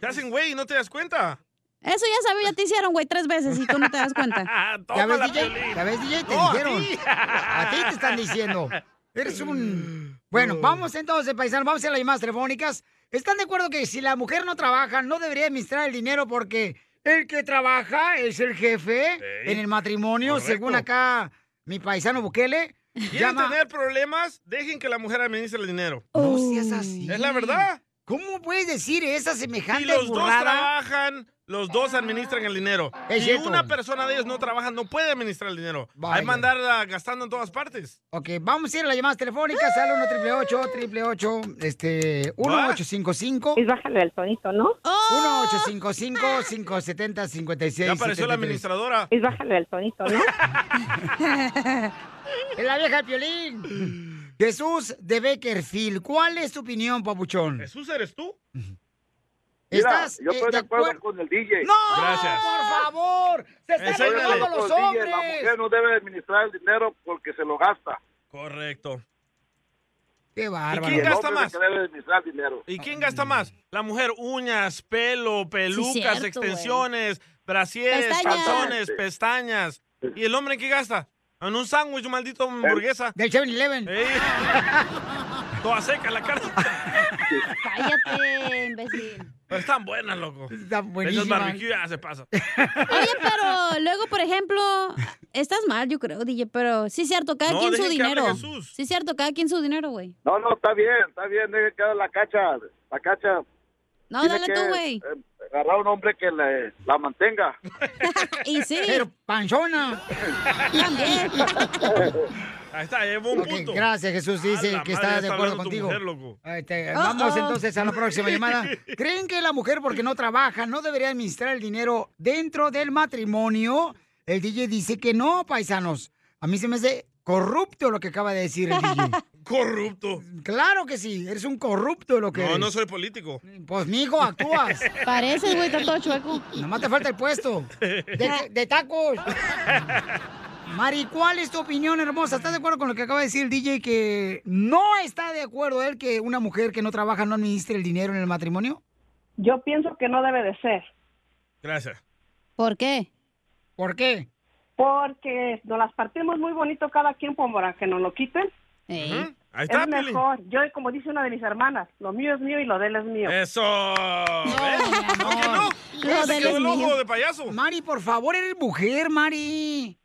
Te hacen güey y no te das cuenta. Eso ya sabía, ya te hicieron, güey, tres veces y tú no te das cuenta. ¿Ya ves, DJ? ¿Ya ves, DJ? Te No, a dijeron. ti. A ti te están diciendo. Eres un... Bueno, vamos entonces, paisanos, vamos a las llamadas telefónicas. ¿Están de acuerdo que si la mujer no trabaja, no debería administrar el dinero porque el que trabaja es el jefe en el matrimonio, correcto. según acá mi paisano Bukele? ¿Quieren Llama... tener problemas? Dejen que la mujer administre el dinero. No seas así. Es la verdad. ¿Cómo puedes decir esa semejante Si los dos trabajan, los dos administran el dinero. Es si cierto. una persona de ellos no trabaja, no puede administrar el dinero. Vaya. Hay que mandar ah, gastando en todas partes. Ok, vamos a ir a las llamadas telefónicas al 1 888 este, 1855. Y bájale el tonito, ¿no? 1 855 570 56 Ya apareció la administradora. Y bájale el tonito, ¿no? Es la vieja de Piolín. Jesús de Beckerfield, ¿cuál es tu opinión, papuchón? ¿Jesús eres tú? Mira, ¿Estás yo eh, estoy de acuerdo acuer- con el DJ. ¡No! Gracias. ¡Por favor! ¡Se están robando los DJ, hombres! La mujer no debe administrar el dinero porque se lo gasta. Correcto. ¡Qué ¿Y bárbaro! quién El gasta más? ¿Y quién gasta más? La mujer, uñas, pelo, pelucas, cierto, extensiones, brasieres, calzones, pestañas. ¿Y el hombre qué gasta? En un sándwich, maldito hamburguesa. Del 7-Eleven. Ey. Toda seca la carne. Cállate, imbécil. Pero están buenas, loco. Está Esas buenísima. barbecue ya se pasa. Oye, pero luego, por ejemplo, estás mal, yo creo, DJ, pero sí es cierto, cada No, quien su dejen dinero. Jesús. Sí es cierto, cada quien su dinero, güey. No, no, está bien, está bien. Deje que haga la cacha. La cacha. No, tiene dale que, tú, güey. eh, agarrar un hombre que le, la mantenga. Y sí, Pero panchona. también. Ahí está, llevo un Ok, punto. gracias, Jesús. A Dice que está de acuerdo contigo. mujer, loco. Ahí te- Oh, vamos oh. entonces a la próxima llamada. ¿Creen que la mujer, porque no trabaja, no debería administrar el dinero dentro del matrimonio? El DJ dice que no, paisanos. A mí se me hace corrupto lo que acaba de decir el DJ. Corrupto. Claro que sí, eres un corrupto lo que No, eres. no soy político. Pues, mijo, actúas. Pareces, güey, está todo chueco. Nomás te falta el puesto. De, de tacos. Mari, ¿cuál es tu opinión, hermosa? ¿Estás de acuerdo con lo que acaba de decir el DJ que no está de acuerdo él que una mujer que no trabaja no administre el dinero en el matrimonio? Yo pienso que no debe de ser. Gracias. ¿Por qué? ¿Por qué? Porque nos las partimos muy bonito cada quien para que nos lo quiten. Ey. Ahí está, es mejor. Yo, como dice una de mis hermanas, lo mío es mío y lo de él es mío. Eso. ¿Por qué no? Lo de él es el ojo mío. de payaso. Mari, por favor, eres mujer, Mari.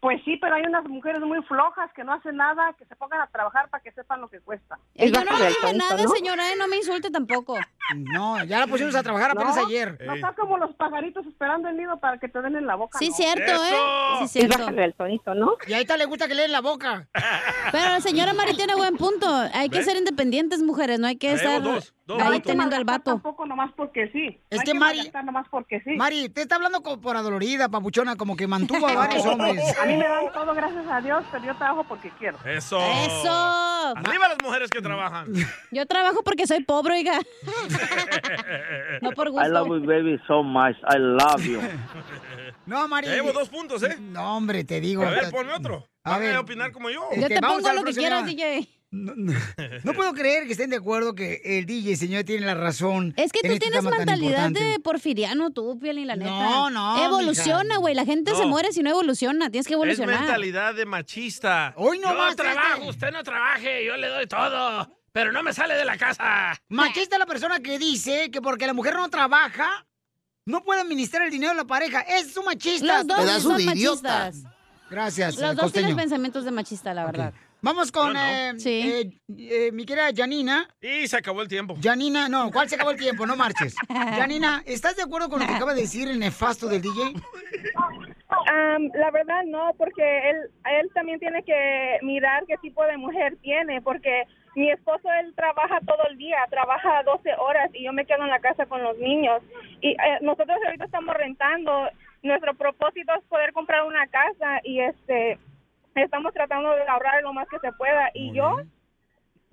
Pues sí, pero hay unas mujeres muy flojas que no hacen nada, que se pongan a trabajar para que sepan lo que cuesta. Eh, Yo no le dije nada, señora, eh, no me insulte tampoco. No, ya la pusimos a trabajar apenas No, ayer. No está como los pajaritos esperando el nido para que te den en la boca. Sí, ¿no? cierto, ¿eh? Sí, cierto. El tonito, ¿no? Y a esta le gusta que le den la boca. Pero la señora Mari tiene buen punto. Hay que ser independientes, mujeres. No hay que estar ahí teniendo al vato. Tampoco nomás porque sí. Es No hay que Mari- nomás porque sí. Mari, te está hablando co- por adolorida, papuchona, como que mantuvo a varios hombres. A mí me dan todo gracias a Dios, pero yo trabajo porque quiero. Eso. Eso. Arriba las mujeres que trabajan. Yo trabajo porque soy pobre, oiga. No por gusto. I love you, baby, so much. I love you. No, Mari. Llevo dos puntos, ¿eh? No, hombre, te digo. A ver, ponme otro. A Van ver. a opinar como yo. Yo te pongo lo que quieras. DJ. No puedo creer que estén de acuerdo que el DJ, señor, tiene la razón. Es que tú este tienes mentalidad de porfiriano, tú, Piolín, la neta. No, no, Evoluciona, güey. La gente se muere si no evoluciona. Tienes que Es evolucionar. mentalidad de machista. Hoy no yo más, trabajo, este. usted no trabaje, yo le doy todo, pero no me sale de la casa. Machista es la persona que dice que porque la mujer no trabaja, no puede administrar el dinero de la pareja. Es un machista. Los dos Pedazo son de machistas. Gracias, Los eh, dos costeño. tienen pensamientos de machista, la verdad. Vamos con no. eh, Sí. eh, eh, mi querida Janina. Y se acabó el tiempo. Janina, no, ¿cuál se acabó el tiempo? No marches. Janina, ¿estás de acuerdo con lo que acaba de decir el nefasto del DJ? Am, la verdad no, porque él, él también tiene que mirar qué tipo de mujer tiene, porque mi esposo él trabaja todo el día, trabaja 12 horas y yo me quedo en la casa con los niños. Y eh, nosotros ahorita estamos rentando, nuestro propósito es poder comprar una casa y este estamos tratando de ahorrar lo más que se pueda y yo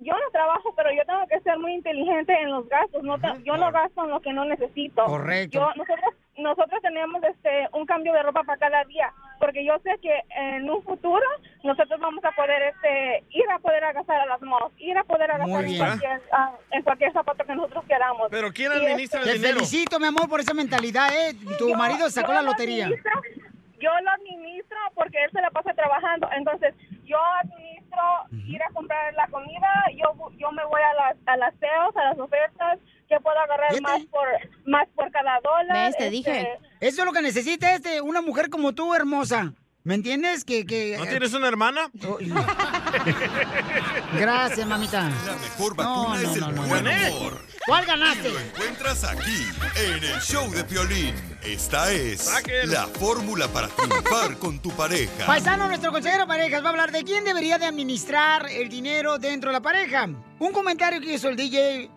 yo no trabajo, pero yo tengo que ser muy inteligente en los gastos. No te- yo no gasto en lo que no necesito. Correcto. Yo, nosotros, nosotros tenemos este un cambio de ropa para cada día, porque yo sé que en un futuro nosotros vamos a poder este ir a poder agastar a las malls, ir a poder agastar Muy en cualquier, ah, en cualquier zapato que nosotros queramos. Pero ¿quién Y, administra este, el Te dinero? felicito, mi amor, por esa mentalidad, ¿eh? Tu yo- marido sacó la lo lotería. administro, yo lo administro porque él se la pasa trabajando. Entonces, yo administro ir a comprar la comida, yo yo me voy a las a las sales, a las ofertas, que puedo agarrar más por más por cada dólar. ¿Ves? Te dije. este, Eso es lo que necesita este, una mujer como tú, hermosa. ¿Me entiendes? Que, que... ¿No tienes una hermana? Gracias, mamita. La mejor No, vacuna no, es el no, no, buen no. humor. ¿Cuál ganaste? Lo encuentras aquí, en el show de Piolín. Esta es la fórmula para triunfar con tu pareja. Paisano, nuestro consejero de parejas va a hablar de quién debería de administrar el dinero dentro de la pareja. Un comentario que hizo el DJ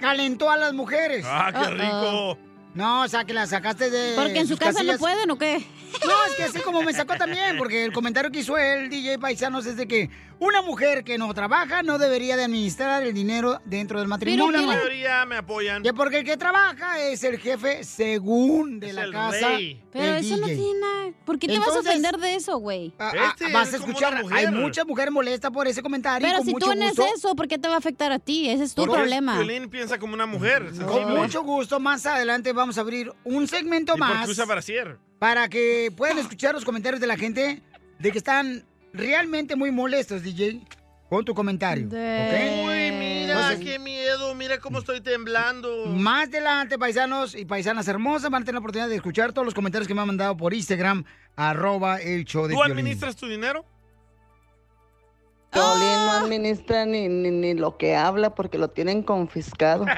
calentó a las mujeres. Ah, qué rico. No, o sea, que la sacaste de Porque en su casa no pueden, ¿o qué? No, es que así como me sacó también, porque el comentario que hizo el DJ Paisanos es de que una mujer que no trabaja no debería de administrar el dinero dentro del La matrimonio. mayoría me apoyan. Que porque el que trabaja es el jefe según de Es la el casa. rey. Pero eso no tiene nada. ¿Por qué te vas a ofender de eso, güey? Ah, ah, Este vas a escuchar, mujer. hay mucha mujer molesta por ese comentario. y Pero con si mucho tú no es gusto, eso, ¿por qué te va a afectar a ti? Ese es tu Porque problema. Piolín piensa como una mujer. Con mucho gusto, más adelante vamos a abrir un segmento ¿Y más por qué usa para que puedan escuchar los comentarios de la gente de que están realmente muy molestos, DJ, con tu comentario. ¿ok? Uy, mira, Entonces, qué miedo. Mira cómo estoy temblando. Más adelante, paisanos y paisanas hermosas, van a tener la oportunidad de escuchar todos los comentarios que me han mandado por Instagram, arroba el show de ¿Tú Piolín. administras tu dinero? Piolín no administra ni, ni, ni lo que habla porque lo tienen confiscado.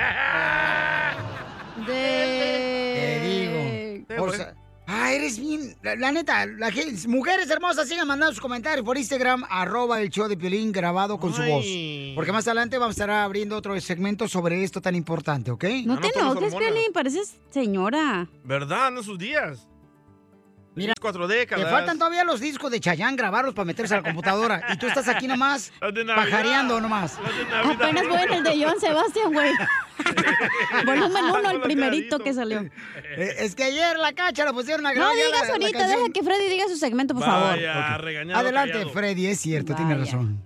Te digo. O ah, eres bien. La, la neta, la gente- mujeres hermosas sigan mandando sus comentarios por Instagram, arroba el show de Piolín grabado con su voz. Porque más adelante vamos a estar abriendo otro segmento sobre esto tan importante, ¿ok? No te enojes, Piolín, pareces señora. ¿Verdad? En sus días. Mira, cuatro Te faltan todavía los discos de Chayán grabarlos para meterse a la computadora. Y tú estás aquí nomás, pajareando nomás. Apenas voy en el de Joan Sebastián, güey. Volumen uno, el primerito que salió. Eh, Es que ayer la cacha la pusieron a No grabar. ya digas ahorita, deja que Freddy diga su segmento, por favor. Regañado, Adelante, callado. Freddy, es cierto, tiene razón.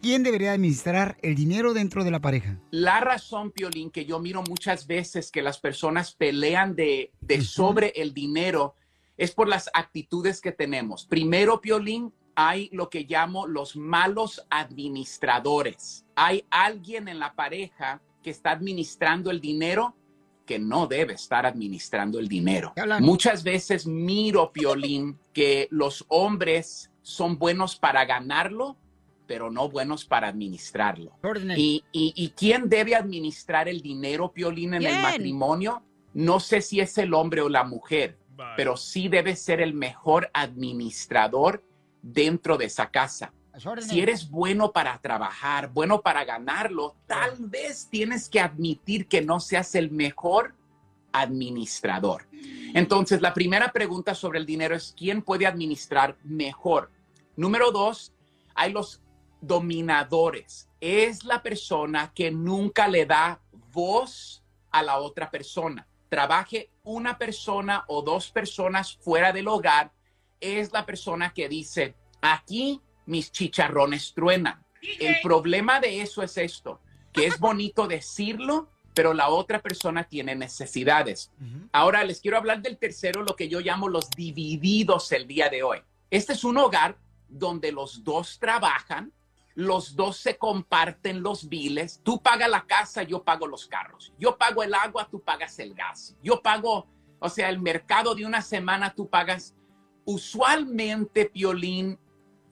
¿Quién debería administrar el dinero dentro de la pareja? La razón, Piolín, que yo miro muchas veces que las personas pelean de, de sobre el dinero es por las actitudes que tenemos. Primero, Piolín, hay lo que llamo los malos administradores. Hay alguien en la pareja que está administrando el dinero que no debe estar administrando el dinero. Muchas veces miro, Piolín, que los hombres son buenos para ganarlo, pero no buenos para administrarlo. Y, y, y quién debe administrar el dinero, Piolín, en el matrimonio? No sé si es el hombre o la mujer, pero sí debe ser el mejor administrador dentro de esa casa. Si eres bueno para trabajar, bueno para ganarlo, tal vez tienes que admitir que no seas el mejor administrador. Entonces, la primera pregunta sobre el dinero es, ¿quién puede administrar mejor? Número dos, hay los dominadores. Es la persona que nunca le da voz a la otra persona. Trabaje una persona o dos personas fuera del hogar, es la persona que dice, aquí mis chicharrones truenan. El problema de eso es esto, que es bonito decirlo, pero la otra persona tiene necesidades. Ahora les quiero hablar del tercero, lo que yo llamo los divididos el día de hoy. Este es un hogar donde los dos trabajan, los dos se comparten los biles. Tú pagas la casa, yo pago los carros. Yo pago el agua, tú pagas el gas. Yo pago, o sea, el mercado de una semana, tú pagas. Usualmente, Piolín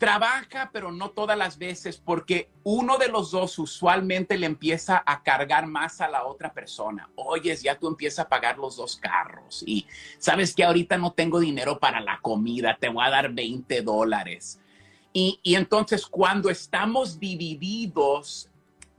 trabaja, pero no todas las veces, porque uno de los dos usualmente le empieza a cargar más a la otra persona. Oyes, ya tú empiezas a pagar los dos carros y sabes que ahorita no tengo dinero para la comida, te voy a dar 20 dólares. Y, entonces cuando estamos divididos,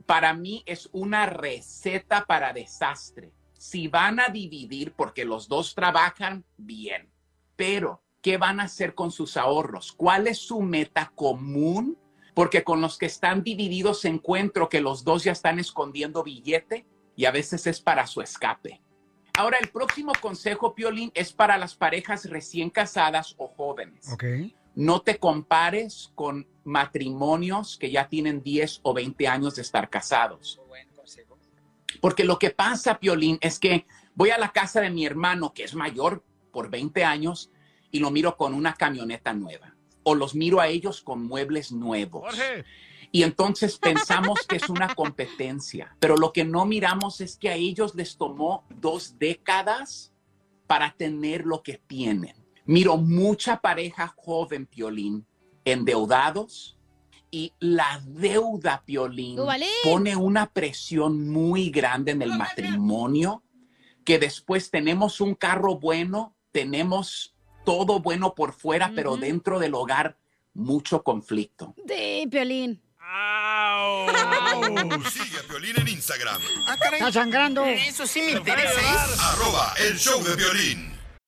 para mí es una receta para desastre. Si van a dividir porque los dos trabajan, bien, pero ¿qué van a hacer con sus ahorros? ¿Cuál es su meta común? Porque con los que están divididos encuentro que los dos ya están escondiendo billete y a veces es para su escape. Ahora, el próximo consejo, Piolín, es para las parejas recién casadas o jóvenes. Ok. No te compares con matrimonios que ya tienen 10 o 20 años de estar casados. Porque lo que pasa, Piolín, es que voy a la casa de mi hermano, que es mayor por 20 años, y lo miro con una camioneta nueva. O los miro a ellos con muebles nuevos. Y entonces pensamos que es una competencia. Pero lo que no miramos es que a ellos les tomó dos décadas para tener lo que tienen. Miro mucha pareja joven, Piolín, endeudados. Y la deuda, Piolín, pone una presión muy grande en el matrimonio, que después tenemos un carro bueno, tenemos todo bueno por fuera, pero dentro del hogar mucho conflicto. Sí, Piolín. Sigue a Piolín en Instagram. Está sangrando. Eso sí me interesa. ¿eh? Arroba el show de violín.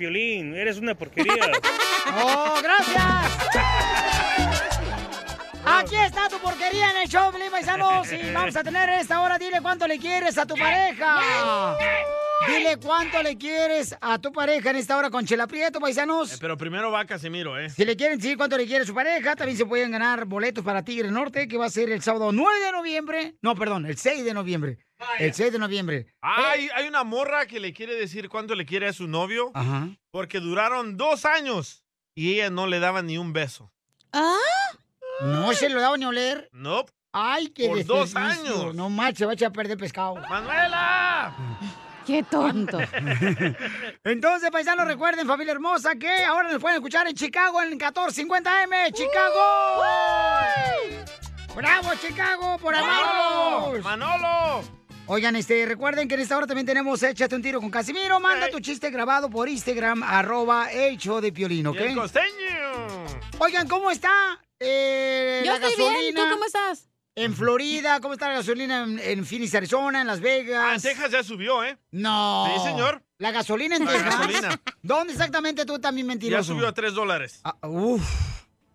Piolín, eres una porquería. ¡Oh, gracias! Aquí está tu porquería en el show, Pelín Paisanos. Y vamos a tener esta hora. Dile cuánto le quieres a tu pareja. Dile cuánto le quieres a tu pareja en esta hora con Chela Prieto, Eh, paisanos. pero primero va Casimiro, ¿eh? Si le quieren decir cuánto le quiere a su pareja, también se pueden ganar boletos para Tigre Norte, que va a ser el sábado 9 de noviembre. No, perdón, el 6 de noviembre. El 6 de noviembre. Hay, hay una morra que le quiere decir cuánto le quiere a su novio Ajá. porque duraron dos años y ella no le daba ni un beso. ¿Ah? No se lo daba ni oler. No. Ay, qué Por dos años. No manches, se va a echar a perder pescado. ¡Manuela! ¡Qué tonto! Entonces, paisanos, recuerden, familia hermosa, que ahora nos pueden escuchar en Chicago en 1450M. ¡Chicago! ¡Bravo, Chicago! ¡Por amarnos! ¡Manolo! Oigan, este, recuerden que en esta hora también tenemos Échate un tiro con Casimiro. Manda tu chiste grabado por Instagram, arroba hecho de piolín, ¿ok? Y el costeño. Oigan, ¿cómo está eh, Yo la estoy bien, gasolina? ¿tú cómo estás? En Florida, ¿cómo está la gasolina en, en Phoenix, Arizona, en Las Vegas? Ah, en Texas ya subió, ¿eh? No. Sí, señor. ¿La gasolina en La Texas? gasolina. ¿Dónde exactamente tú también Ya mentiroso? subió a tres dólares. Ah, uf.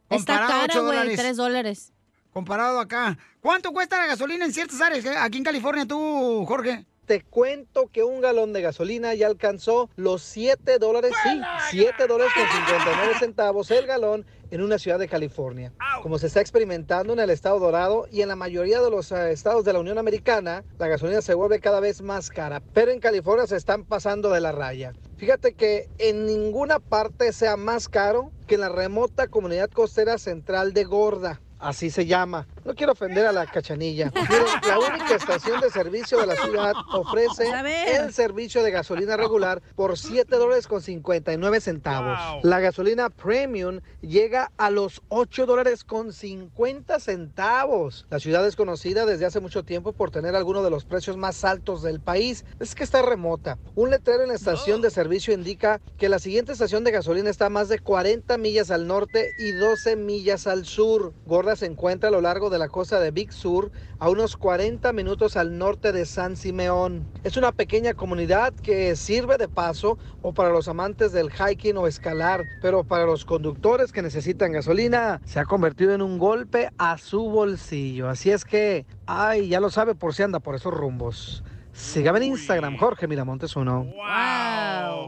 Está Comparado cara, güey, dólares. tres dólares. Comparado acá. ¿Cuánto cuesta la gasolina en ciertas áreas? eh, Aquí en California, tú, Jorge. Te cuento que un galón de gasolina ya alcanzó los 7 dólares, sí, 7 dólares con 59 centavos el galón en una ciudad de California. Como se está experimentando en el estado dorado y en la mayoría de los eh, estados de la Unión Americana, la gasolina se vuelve cada vez más cara, pero en California se están pasando de la raya. Fíjate que en ninguna parte sea más caro que en la remota comunidad costera central de Gorda. Así se llama. No quiero ofender a la cachanilla. Miren, la única estación de servicio de la ciudad ofrece el servicio de gasolina regular por 7 dólares con 59 centavos. Wow. La gasolina premium llega a los 8 dólares con 50 centavos. La ciudad es conocida desde hace mucho tiempo por tener algunos de los precios más altos del país. Es que está remota. Un letrero en la estación de servicio indica que la siguiente estación de gasolina está a más de 40 millas al norte y 12 millas al sur. Gorda se encuentra a lo largo de la costa de Big Sur, a unos 40 minutos al norte de San Simeón. Es una pequeña comunidad que sirve de paso o para los amantes del hiking o escalar, pero para los conductores que necesitan gasolina se ha convertido en un golpe a su bolsillo. Así es que, ay, ya lo sabe por si anda por esos rumbos. Sígame en Instagram, Jorge Miramontes uno. ¡Wow!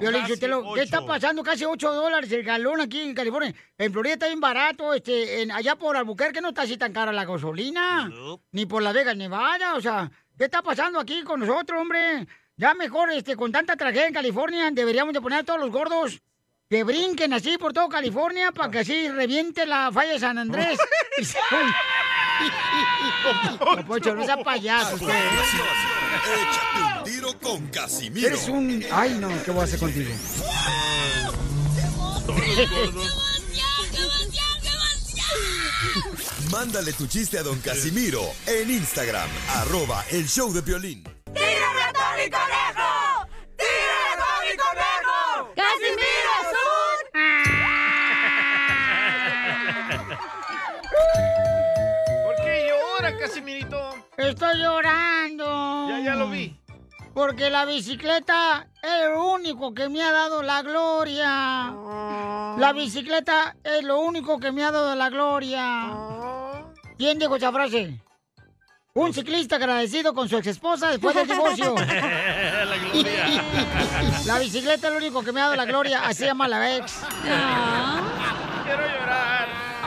¿qué está pasando? Casi 8 dólares el galón aquí en California. En Florida está bien barato. Este, en, allá por Albuquerque no está así tan cara la gasolina. Ni por Las Vegas, Nevada. O sea, ¿qué está pasando aquí con nosotros, hombre? Ya mejor, este, con tanta tragedia en California, deberíamos de poner a todos los gordos que brinquen así por todo California para que así reviente la falla de San Andrés. Y se- No, Poncho, no sea payaso usted. Échate un tiro con Casimiro. Eres un... Ay, no, ¿qué voy a hacer contigo? Mándale tu chiste a don Casimiro en Instagram, arroba el show de violín. ¡Tírame a Estoy llorando. Ya, ya lo vi. Porque la bicicleta es lo único que me ha dado la gloria. La bicicleta es lo único que me ha dado la gloria. ¿Quién dijo esa frase? Un ciclista agradecido con su ex esposa después del divorcio. la gloria. La bicicleta es lo único que me ha dado la gloria. Así llama la ex. Quiero llorar.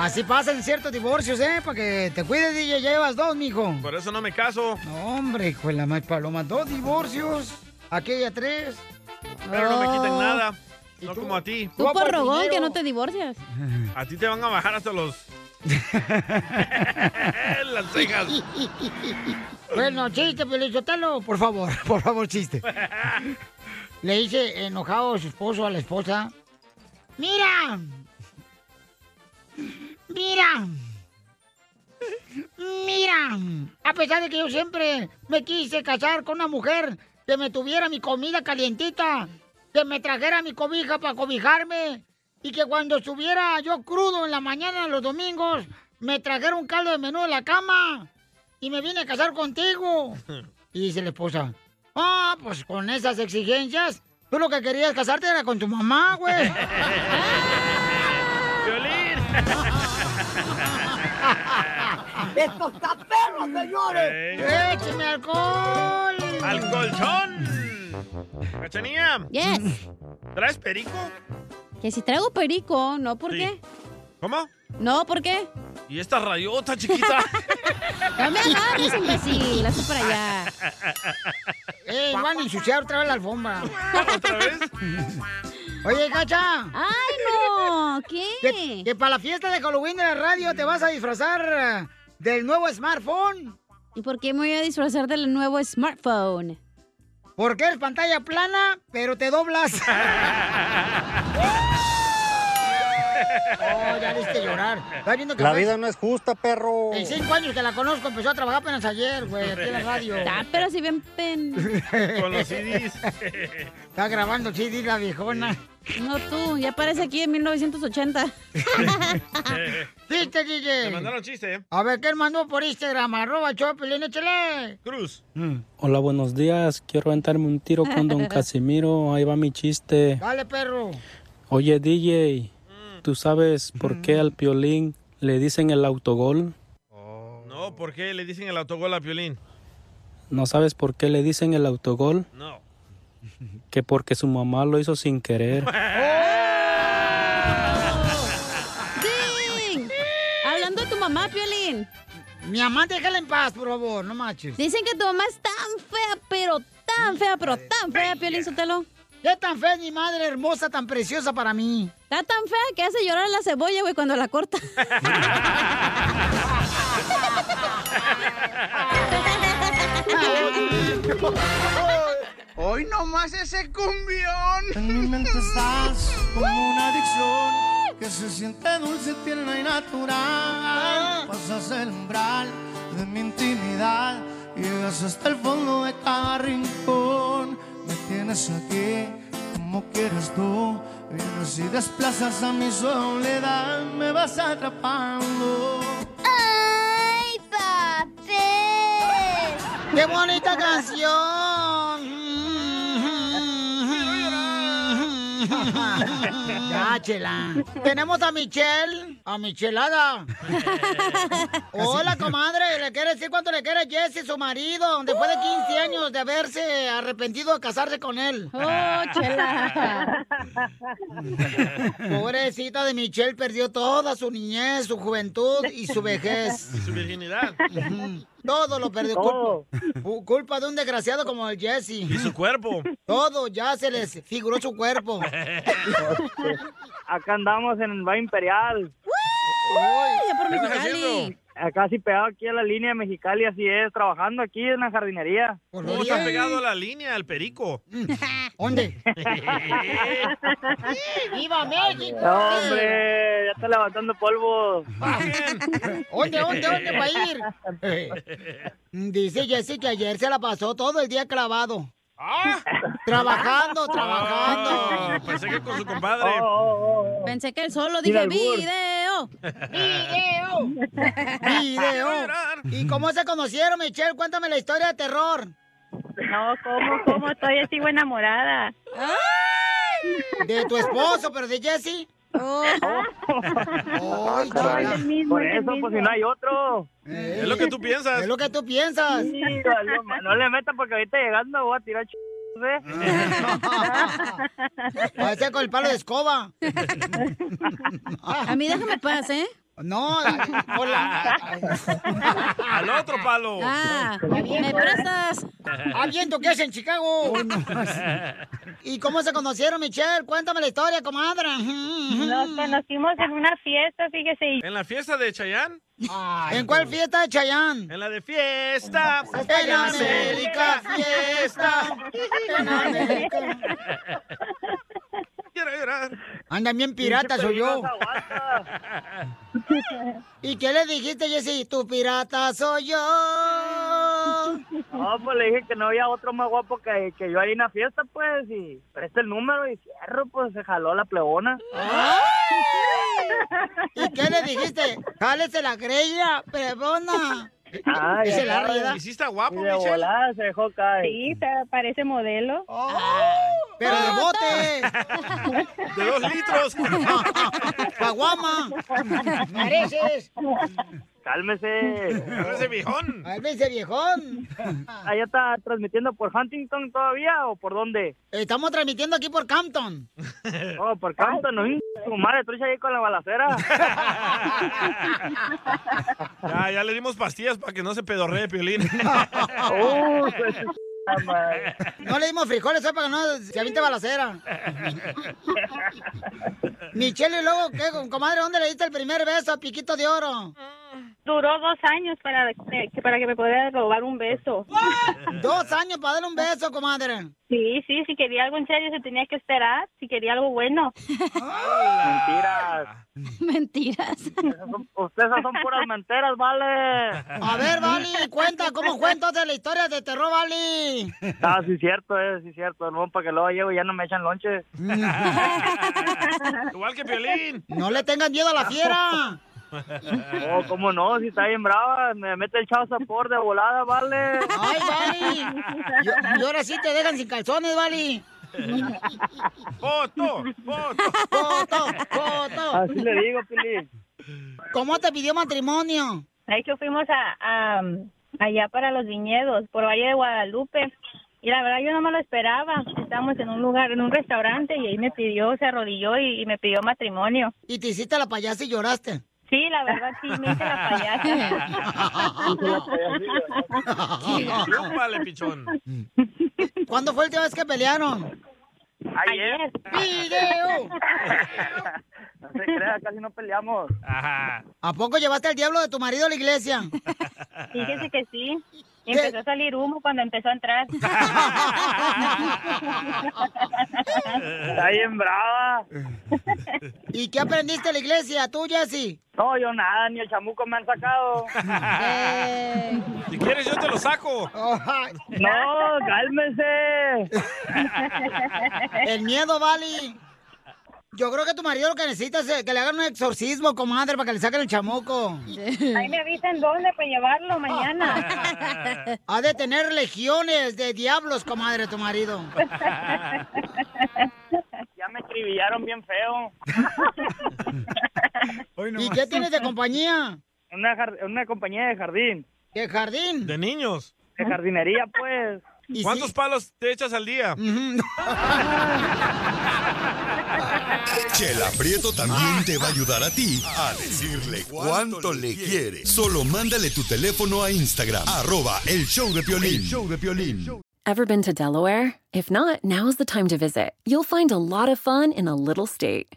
Así pasa en ciertos divorcios, ¿eh? Para que te cuides, DJ. Ya llevas dos, mijo. Por eso no me caso. No, hombre, hijo de la más paloma. Dos divorcios. Aquella tres. Pero no me quitan Oh. nada. No como a ti. Tú por rogón que no te divorcias. A ti te van a bajar hasta los... Las cejas. Bueno, chiste, Pelizotelo, por favor, por favor, chiste. Le dice enojado a su esposo a la esposa. ¡Mira! ¡Mira! ¡Mira! A pesar de que yo siempre me quise casar con una mujer que me tuviera mi comida calientita, que me trajera mi cobija para cobijarme y que cuando estuviera yo crudo en la mañana los domingos, me trajera un caldo de menú en la cama y me vine a casar contigo. Y dice la esposa, ah, pues con esas exigencias, tú lo que querías casarte era con tu mamá, güey. ¡Esto está perro, señores! ¡Écheme alcohol! ¡Al colchón! ¿Cachanía? Yes. ¿Traes perico? Que si traigo perico, ¿no? ¿Por Sí. qué? ¿Cómo? No, ¿por qué? ¿Y esta rayota chiquita? No me agarres, imbécil. Hazte para allá. ¡Eh, van a ensuciar otra vez la alfombra! ¿Otra vez? Oye, Cacha. ¡Ay, no! ¿Qué? Que, que para la fiesta de Halloween de la radio te vas a disfrazar del nuevo smartphone. ¿Y por qué me voy a disfrazar del nuevo smartphone? Porque eres pantalla plana, pero te doblas. Oh, ya viste llorar. Estás viendo que La fue- vida no es justa, perro. En cinco años que la conozco, empezó a trabajar apenas ayer, güey, aquí en la radio. Ah, pero si bien pen... Con los CDs. Está grabando CD la viejona. No tú, ya aparece aquí en 1980. ¡Chiste, DJ! Te mandaron chiste, ¿eh? A ver, ¿qué mandó por Instagram? Arroba Chopelín, échale. Cruz. Hola, buenos días. Quiero aventarme un tiro con don Casimiro. Ahí va mi chiste. Dale, perro. Oye, DJ, ¿tú sabes por qué al piolín le dicen el autogol? No, ¿por qué le dicen el autogol a Piolín? ¿No sabes por qué le dicen el autogol? No. Que porque su mamá lo hizo sin querer. ¡Ding! Hablando de tu mamá, Piolín. Mi mamá, déjala en paz, por favor, no manches. Dicen que tu mamá es tan fea, pero tan fea, pero tan fea, Piolín Sotelo. ¿Qué tan fea mi madre hermosa, tan preciosa para mí? Está tan fea que hace llorar la cebolla, güey, cuando la corta. Hoy nomás ese cumbión. En mi mente estás como una adicción que se siente dulce, tierna y natural. Pasas el umbral de mi intimidad y llegas hasta el fondo de cada rincón. Me tienes aquí como quieres tú. Vienes y desplazas a mi soledad, me vas atrapando. ¡Ay, papel! ¡Qué bonita canción! Ya, chela. Tenemos a Michelle, a Michelada. Hola, comadre. ¿Le quiere decir cuánto le quiere Jesse, su marido, después de 15 años de haberse arrepentido de casarse con él? ¡Oh, chela! Pobrecita de Michelle, perdió toda su niñez, su juventud y su vejez. Y su virginidad. Todo lo perdió. Todo. Culpa, de un desgraciado como el Jesse. Y su cuerpo. Todo, ya se les figuró su cuerpo. Acá andamos en el Valle Imperial. ¡Uy! por ¿Qué estás Mexicali. Sí pegado aquí a la línea Mexicali, así es, trabajando aquí en la jardinería. ¿Cómo está pegado a la línea, al perico? ¿Dónde? ¡Viva México! No, hombre, ya está levantando polvo. ¿Dónde, dónde, dónde va a ir? Dice Jesse que ayer se la pasó todo el día clavado. Trabajando, trabajando. Ah, pensé que con su compadre. Pensé que él solo dije albur. Video. ¡Video! ¡Video! ¿Y cómo se conocieron, Michelle? Cuéntame la historia de terror. No, ¿cómo, cómo? Todavía sigo enamorada. De tu esposo, pero de Jesse. Ah, caray. Por eso, pues si no hay otro. Es lo que tú piensas. Es lo que tú piensas. Sí, no le metas porque ahorita llegando voy a tirar ch... Parece con el palo de escoba. A mí déjame paz, ¿eh? No, hola. Al otro palo. Ah, ¿me prestas? Aviento que es en Chicago. ¿Y cómo se conocieron, Michelle? Cuéntame la historia, comadre. Nos conocimos en una fiesta, fíjese. ¿En la fiesta de Chayán? ¿En cuál fiesta de Chayán? En la de fiesta. En América, fiesta. En América. Quiero llorar. Andan bien pirata, soy yo. ¿Y qué le dijiste, Jessy? Tu pirata soy yo. No, pues le dije que no había otro más guapo que, que yo ahí en la fiesta, pues, y presta el número y cierro, pues se jaló la plebona. ¿Y qué le dijiste? Jálese la greña, pebona. Ay, Y se la ay, rida. ¿Y sí está guapo, de Michelle? volada se dejó caer. Sí, parece modelo. Pero de bote. De dos litros. Caguama. Pareces. Cálmese. Cálmese, viejón. Cálmese, viejón. ¿Allá está transmitiendo por Huntington todavía o por dónde? Estamos transmitiendo aquí por Campton. Oh, por Campton, no, tu madre, trucha ahí con la balacera. Ya, ya le dimos pastillas para que no se pedorree, Piolín. Oh, pues. No le dimos frijoles para que no se aviente balacera. Michelle, y luego, ¿qué, comadre? ¿Dónde le diste el primer beso a Piquito de Oro? Duró dos años para, que- para que me pudiera robar un beso. Dos años para darle un beso, comadre. Sí, sí, si quería algo en serio se tenía que esperar, si quería algo bueno. Mentiras. Mentiras. Ustedes son puras mentiras, vale. A ver, Vali, cuenta, ¿cómo fue entonces la historia de terror, Vali? Ah, sí, cierto, eh, sí, cierto. No, para que luego llego y ya no me echan lonche. Igual que Piolín. No le tengan miedo a la fiera. Oh, cómo no, si está bien brava, me mete el chavo por de volada, vale. Ay, Vali. Y, y ahora sí te dejan sin calzones, Vali. Foto, foto. Foto, foto. Así le digo, Pili. ¿Cómo te pidió matrimonio? Ahí que fuimos a, a- allá para los viñedos, por Valle de Guadalupe. Y la verdad yo no me lo esperaba. Estábamos en un lugar, en un restaurante y ahí me pidió, se arrodilló y, y me pidió matrimonio. ¿Y te hiciste la payasa y lloraste? Sí, la verdad sí, me hice la payasa. Pichón. ¿Cuándo fue la última vez que pelearon? Ayer. ¡Video! No se crea, casi no peleamos. Ajá. ¿A poco llevaste al diablo de tu marido a la iglesia? Fíjese que sí. Y empezó a salir humo cuando empezó a entrar. Está bien brava. ¿Y qué aprendiste en la iglesia, tú, Jessy? No, yo nada, ni el chamuco me han sacado. Si quieres, yo te lo saco. No, cálmese. El miedo, Vali. Yo creo que tu marido lo que necesita es que le hagan un exorcismo, comadre, para que le saquen el chamuco. Ahí me avisan dónde para llevarlo mañana. Ha de tener legiones de diablos, comadre, tu marido. Ya me escribillaron bien feo. ¿Y qué tienes de compañía? Una, una compañía de jardín. ¿De jardín? De niños. De jardinería, pues. ¿Cuántos palos te echas al día? Chela Prieto también te va a ayudar a ti a decirle cuánto le quiere. Solo mándale tu teléfono a Instagram, arroba el show de Piolín. El show de Piolín. Ever been to Delaware? If not, now's the time to visit. You'll find a lot of fun in a little state.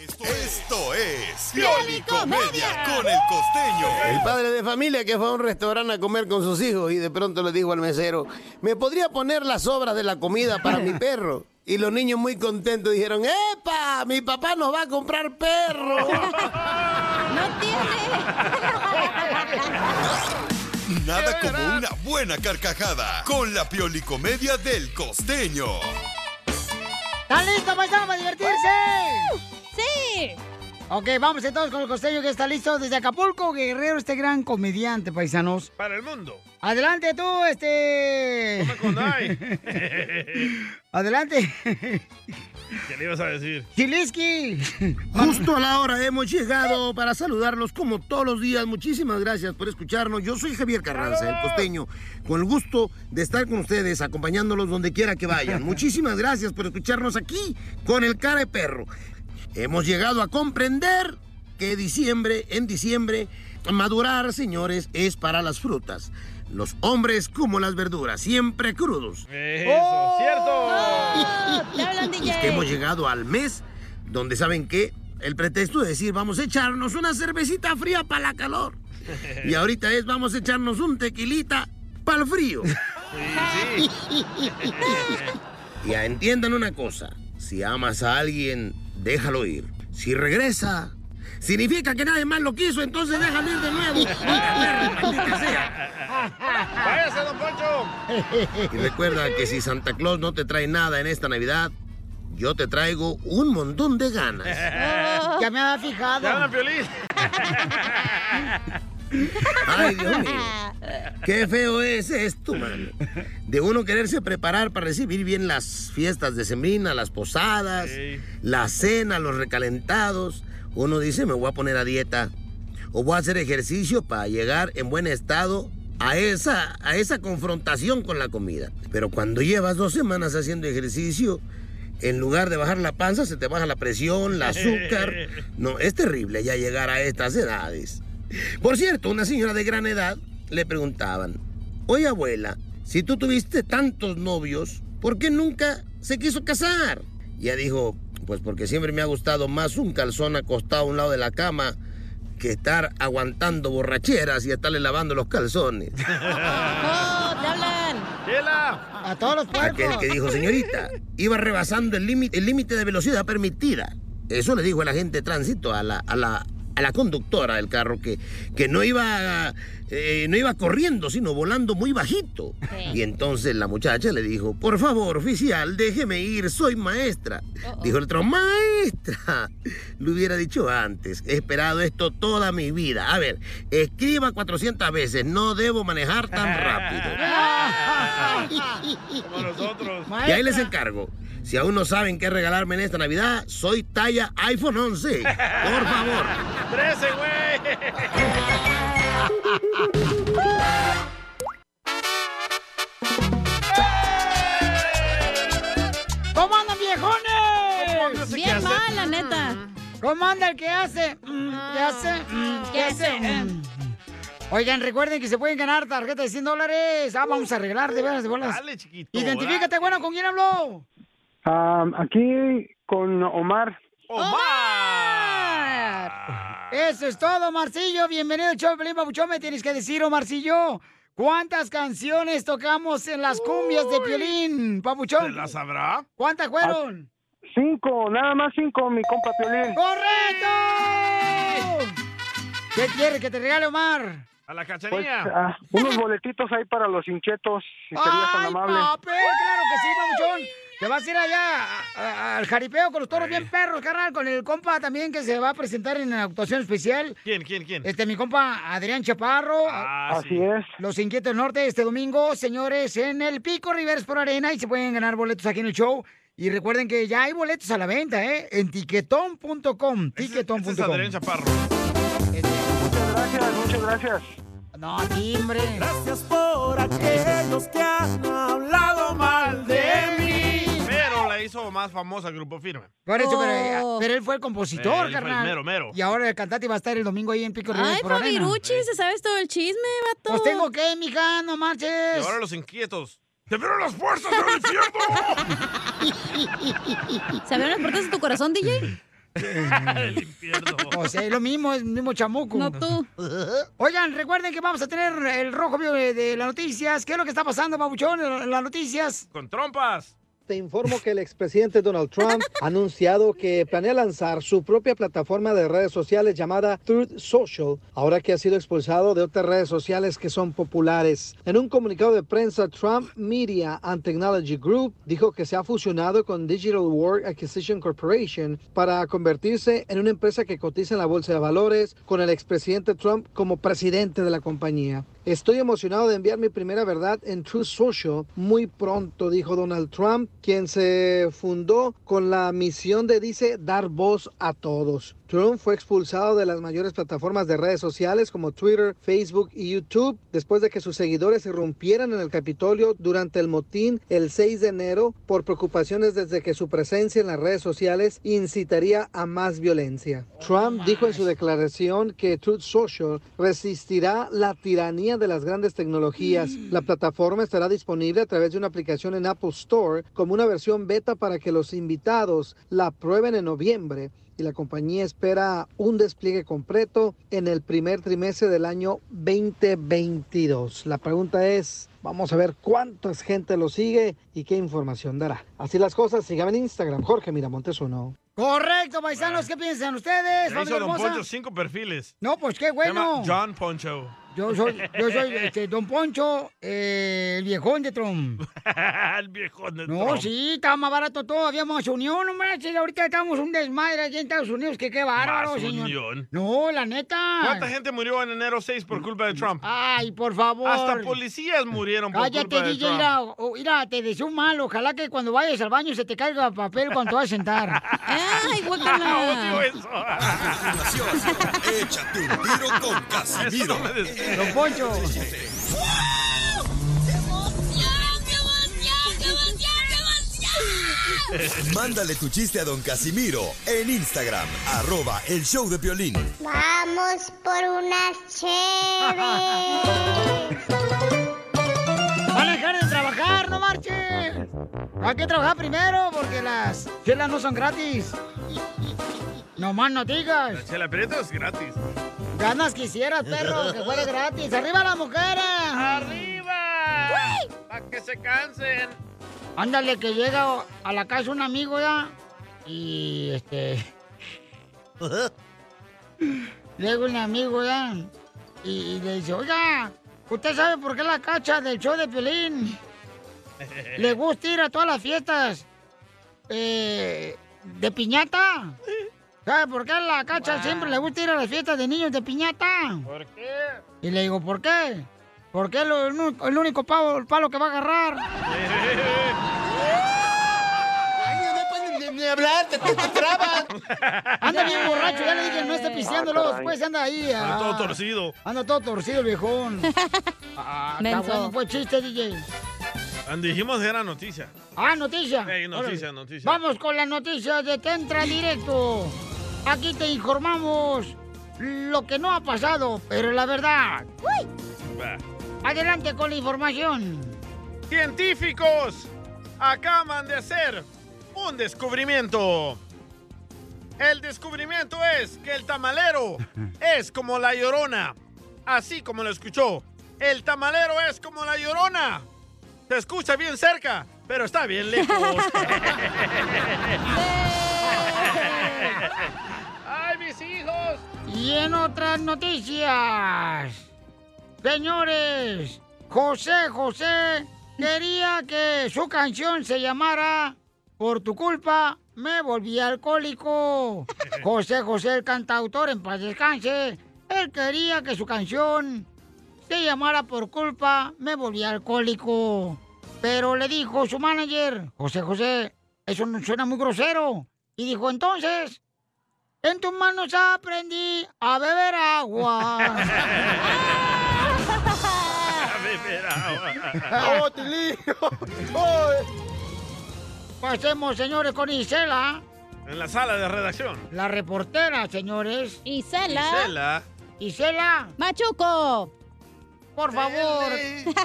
Esto es Pioli Comedia con el costeño. El padre de familia que fue a un restaurante a comer con sus hijos y de pronto le dijo al mesero, ¿me podría poner las sobras de la comida para mi perro? Y los niños muy contentos dijeron, ¡Epa! Mi papá nos va a comprar perro. Nada como una buena carcajada con la Pioli Comedia del costeño. ¿Están listos, paisanos, para divertirse? ¡Sí! Ok, vamos entonces con el costeño que está listo desde Acapulco, Guerrero, este gran comediante, paisanos. Para el mundo. Adelante tú, este... Adelante. ¿Qué le ibas a decir? Chiliski. Justo a la hora hemos llegado para saludarlos como todos los días. Muchísimas gracias por escucharnos. Yo soy Javier Carranza, el costeño, con el gusto de estar con ustedes, acompañándolos donde quiera que vayan. Muchísimas gracias por escucharnos aquí con el cara de perro. Hemos llegado a comprender que diciembre, en diciembre, madurar, señores, es para las frutas. Los hombres como las verduras, siempre crudos. Eso, cierto. Es que hemos llegado al mes donde, ¿saben qué? El pretexto de decir, vamos a echarnos una cervecita fría para la calor. Y ahorita es, vamos a echarnos un tequilita para el frío. Y a- entiendan una cosa, si amas a alguien, déjalo ir. Si regresa, significa que nadie más lo quiso, entonces déjalo ir de nuevo. ¡Váyase, don Poncho! Y recuerda que si Santa Claus no te trae nada en esta Navidad, yo te traigo un montón de ganas. Ya me había fijado. ¡Ya Piolín! Ay, Dios mío. Qué feo es esto, mano. De uno quererse preparar para recibir bien las fiestas de sembrina, las posadas, la cena, los recalentados. Uno dice, me voy a poner a dieta o voy a hacer ejercicio para llegar en buen estado a esa, a esa confrontación con la comida. Pero cuando llevas dos semanas haciendo ejercicio, en lugar de bajar la panza, se te baja la presión, el azúcar. No, es terrible ya llegar a estas edades. Por cierto, una señora de gran edad le preguntaban, oye abuela, si tú tuviste tantos novios, ¿por qué nunca se quiso casar? Y ella dijo, pues porque siempre me ha gustado más un calzón acostado a un lado de la cama que estar aguantando borracheras y estarle lavando los calzones. ¡Oh, te hablan! A todos los puercos. Aquel que dijo, señorita, iba rebasando el límite el límite de velocidad permitida. Eso le dijo el agente de tránsito a la, a la, a la conductora del carro que, que no, iba, eh, no iba corriendo, sino volando muy bajito. Y entonces la muchacha le dijo, por favor, oficial, déjeme ir, soy maestra. Dijo el otro, maestra. Lo hubiera dicho antes, he esperado esto toda mi vida. A ver, escriba 400 veces, no debo manejar tan rápido. Como nosotros. Y ahí les encargo. Si aún no saben qué regalarme en esta Navidad, soy talla iPhone 11. Por favor. ¡Trece, güey! ¿Cómo andan, viejones? Bien mal, la neta. ¿Cómo anda el que hace? Mm, ¿Qué hace? Mm, ¿Qué hace? Mm. Oigan, recuerden que se pueden ganar tarjeta de 100 dólares. Ah, vamos a arreglar de veras, de bolas. Dale, chiquito. Identifícate, bueno, ¿con quién habló? Ah, aquí con Omar. Eso es todo, Marcillo. Bienvenido al show Papuchón. Me tienes que decir, Marcillo, ¿cuántas canciones tocamos en las cumbias de Piolín, Papuchón? ¿Se la sabrá? ¿Cuántas fueron? Cinco, nada más cinco, mi compa Piolín. ¡Correcto! ¿Qué quiere que te regale, Omar? A la Pues, cachanilla. ah, unos boletitos ahí para los inquietos, si serías tan ¡Ay, amable. papel! ¡Claro que sí, papuchón! Te vas a ir allá a- a- al jaripeo con los toros bien perros, carnal, con el compa también que se va a presentar en la actuación especial. ¿Quién, quién, quién? Este, mi compa Adrián Chaparro. Ah, Así sí. es. Los Inquietos del Norte este domingo, señores, en el Pico Rivers por Arena y se pueden ganar boletos aquí en el show. Y recuerden que ya hay boletos a la venta, ¿eh? En tiquetón.com. Tiquetón.com. Es Adrián Chaparro. Muchas gracias, muchas gracias. No, timbre. Gracias por aquellos que han famosa el Grupo Firme. Por eso, pero, eh, Oh. pero él fue el compositor, Él fue el carnal. mero, mero. Y ahora el cantante va a estar el domingo ahí en Pico Rivers Ay. Fabiruchi, se sabes todo el chisme, vato. Pues tengo que, mija, no Y marches. ahora los inquietos. ¡Te vieron las fuerzas del infierno! ¿Se abrieron las puertas de tu corazón, DJ? el infierno. O sea, es lo mismo, es el mismo chamuco. No tú. Oigan, recuerden que vamos a tener el rojo vivo de, de las noticias. ¿Qué es lo que está pasando, babuchón, en las noticias? Con trompas. Te informo que el expresidente Donald Trump ha anunciado que planea lanzar su propia plataforma de redes sociales llamada Truth Social, ahora que ha sido expulsado de otras redes sociales que son populares. En un comunicado de prensa, Trump Media and Technology Group dijo que se ha fusionado con Digital World Acquisition Corporation para convertirse en una empresa que cotiza en la bolsa de valores con el expresidente Trump como presidente de la compañía. Estoy emocionado de enviar mi primera verdad en Truth Social muy pronto, dijo Donald Trump, quien se fundó con la misión de, dice, dar voz a todos. Trump fue expulsado de las mayores plataformas de redes sociales como Twitter, Facebook y YouTube después de que sus seguidores irrumpieran en el Capitolio durante el motín el 6 de enero por preocupaciones desde que su presencia en las redes sociales incitaría a más violencia. Trump dijo en su declaración que Truth Social resistirá la tiranía de las grandes tecnologías. La plataforma estará disponible a través de una aplicación en Apple Store como una versión beta para que los invitados la prueben en noviembre y la compañía espera un despliegue completo en el primer trimestre del año 2022. La pregunta es, vamos a ver cuánta gente lo sigue y qué información dará. Así las cosas, síganme en Instagram, Jorge Miramontes uno. Correcto, paisanos, ¿qué piensan ustedes? Ya hizo Don hermosa? Poncho cinco perfiles. No, pues qué Se llama bueno. John Poncho. Yo soy, yo soy este, Don Poncho, eh, el viejón de Trump. el viejón de No, Trump. sí, estaba más barato todo, habíamos unión, no manches, ahorita estamos un desmadre allí en Estados Unidos, que qué bárbaro, Más señor. unión. No, la neta. ¿Cuánta gente murió en enero 6 por culpa de Trump? Ay, por favor. Hasta policías murieron por Cállate, culpa de DJ, Trump. mira, o- mira, te deseo un mal, ojalá que cuando vayas al baño se te caiga el papel cuando te vas a sentar. Ay, Odio eso. Échate un tiro con Casimiro. Don Poncho. Mándale tu chiste a don Casimiro en Instagram, arroba el show de violín. Vamos por unas chéves. Van a dejar de trabajar, no marchen. Hay que trabajar primero porque las chelas no son gratis. No más no digas. La chela Prieto es gratis. Ganas quisieras, perro, que fuera gratis. ¡Arriba las mujeres! ¡Arriba! Para que se cansen. Ándale, que llega a la casa un amigo ya. Y este. llega un amigo ya. Y, y le dice: Oiga, ¿usted sabe por qué la cacha del show de Pelín le gusta ir a todas las fiestas eh, de piñata? ¿Sabe por qué la cacha siempre le gusta ir a las fiestas de niños de piñata? ¿Por qué? Y le digo, ¿por qué? Porque es lo- el, único- el único pavo, palo que va a agarrar. Ni hablar, te, te, te trabas. Anda bien borracho, ya le dije, no esté pisteando, Ah, luego después anda ahí. Anda ah. todo torcido. Anda todo torcido el viejón. Ah, bueno, pues chiste, DJ. Dijimos que era noticia. Ah, noticia. Ey, noticia, Órale. noticia. Vamos con las noticias de Tentra Directo. Aquí te informamos lo que no ha pasado, pero la verdad. Va. Adelante con la información. Científicos acaban de hacer un descubrimiento. El descubrimiento es que el tamalero es como la llorona. Así como lo escuchó. El tamalero es como la llorona. Se escucha bien cerca, pero está bien lejos. ¡Ay, mis hijos! Y en otras noticias, señores, José José quería que su canción se llamara Por tu culpa me volví alcohólico. José José, el cantautor, en paz descanse, él quería que su canción se llamara Por culpa me volví alcohólico. Pero le dijo su manager, José José, eso no suena muy grosero. Y dijo, entonces, en tus manos aprendí a beber agua. ¡Oh, Tilín! Pasemos, señores, con Isela, En la sala de redacción. la reportera, señores. Isela. Isela. Isela. Machuco. Por favor,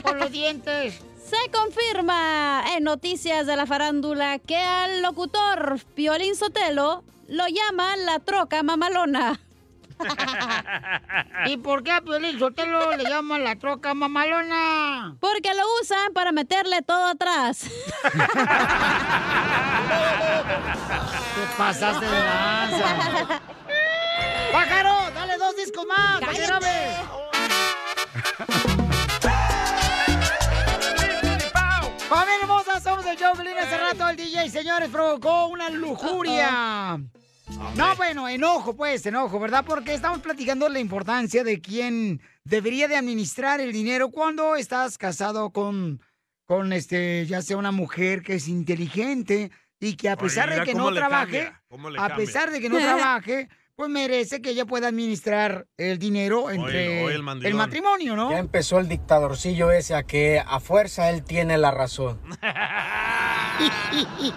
con los dientes. Se confirma en noticias de la farándula que al locutor Piolín Sotelo lo llaman la troca mamalona. ¿Y por qué a Piolín Sotelo le llaman la troca mamalona? Porque lo usa pagan para meterle todo atrás. Te pasaste de lanza. ¡Pájaro! ¡Dale dos discos más! ¡Para el. Hace rato el DJ, señores, provocó una lujuria. No, bueno, enojo, pues, enojo, ¿verdad? Porque estamos platicando la importancia de quién debería de administrar el dinero cuando estás casado con, con este, ya sea una mujer que es inteligente y que a pesar de que no trabaje, a pesar de que no trabaje, pues merece que ella pueda administrar el dinero entre el matrimonio, ¿no? Ya empezó el dictadorcillo ese a que a fuerza él tiene la razón.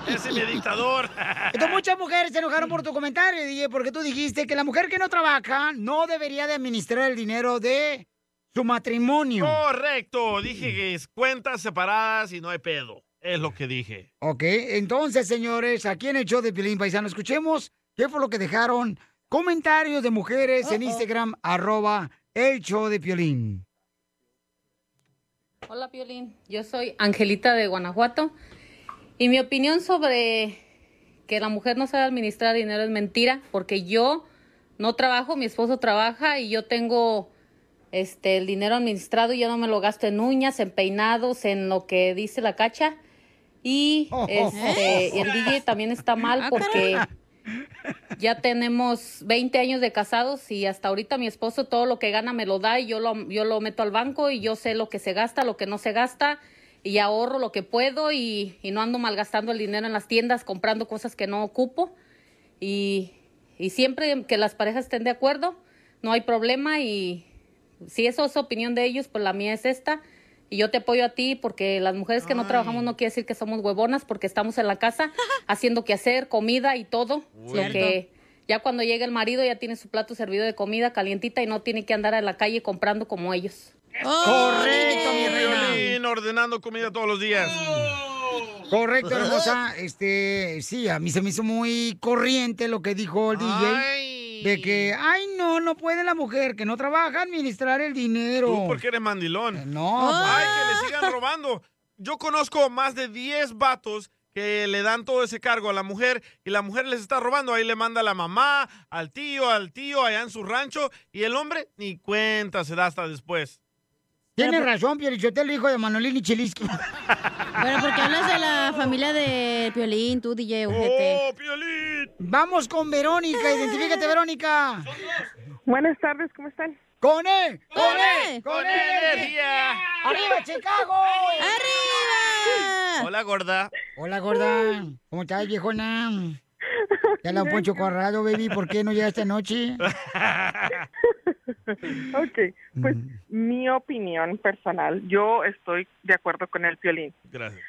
Ese es mi dictador. Entonces muchas mujeres se enojaron por tu comentario, DJ, porque tú dijiste que la mujer que no trabaja no debería de administrar el dinero de su matrimonio. Correcto. Dije que es cuentas separadas y no hay pedo. Es lo que dije. Ok, entonces, señores, aquí en el show de Pilín Paisano, escuchemos qué fue lo que dejaron comentarios de mujeres en Instagram, arroba el show de Piolín. Hola, Piolín. Yo soy Angelita de Guanajuato. Y mi opinión sobre que la mujer no sabe administrar dinero es mentira, porque yo no trabajo, mi esposo trabaja y yo tengo este el dinero administrado y yo no me lo gasto en uñas, en peinados, en lo que dice la cacha. Y este, y el DJ también está mal porque ya tenemos 20 años de casados y hasta ahorita mi esposo todo lo que gana me lo da y yo lo, yo lo meto al banco y yo sé lo que se gasta, lo que no se gasta y ahorro lo que puedo y, no ando malgastando el dinero en las tiendas comprando cosas que no ocupo y, y siempre que las parejas estén de acuerdo no hay problema y si eso es opinión de ellos pues la mía es esta y yo te apoyo a ti porque las mujeres que no trabajamos no quiere decir que somos huevonas porque estamos en la casa haciendo que hacer, comida y todo. Lo que ya cuando llega el marido ya tiene su plato servido de comida calientita y no tiene que andar en la calle comprando como ellos. Correcto, mi reina. Violín ordenando comida todos los días. Correcto, hermosa. Este, sí, a mí se me hizo muy corriente lo que dijo el DJ. De que, ay, no, no puede la mujer que no trabaja administrar el dinero. Tú porque eres mandilón. No. Ay, que le sigan robando. Yo conozco más de 10 vatos que le dan todo ese cargo a la mujer y la mujer les está robando. Ahí le manda a la mamá, al tío, al tío allá en su rancho y el hombre ni cuenta se da hasta después. Tienes razón, Pielichotel, hijo de Manolín y Chilisqui. Pero porque hablas de la familia de Piolín, tú, DJ, ojete. ¡Oh, Piolín! Vamos con Verónica, identifícate, Verónica. Buenas tardes, ¿cómo están? ¡Con él! ¡Con él! ¡Con energía! ¡Arriba, Chicago! ¡Arriba! Hola, gorda. Hola, gorda. ¿Cómo estás, viejona? Ya la Poncho Corrado, baby. ¿Por qué no llegaste anoche? Ok, pues mi opinión personal, yo estoy de acuerdo con el violín. Gracias.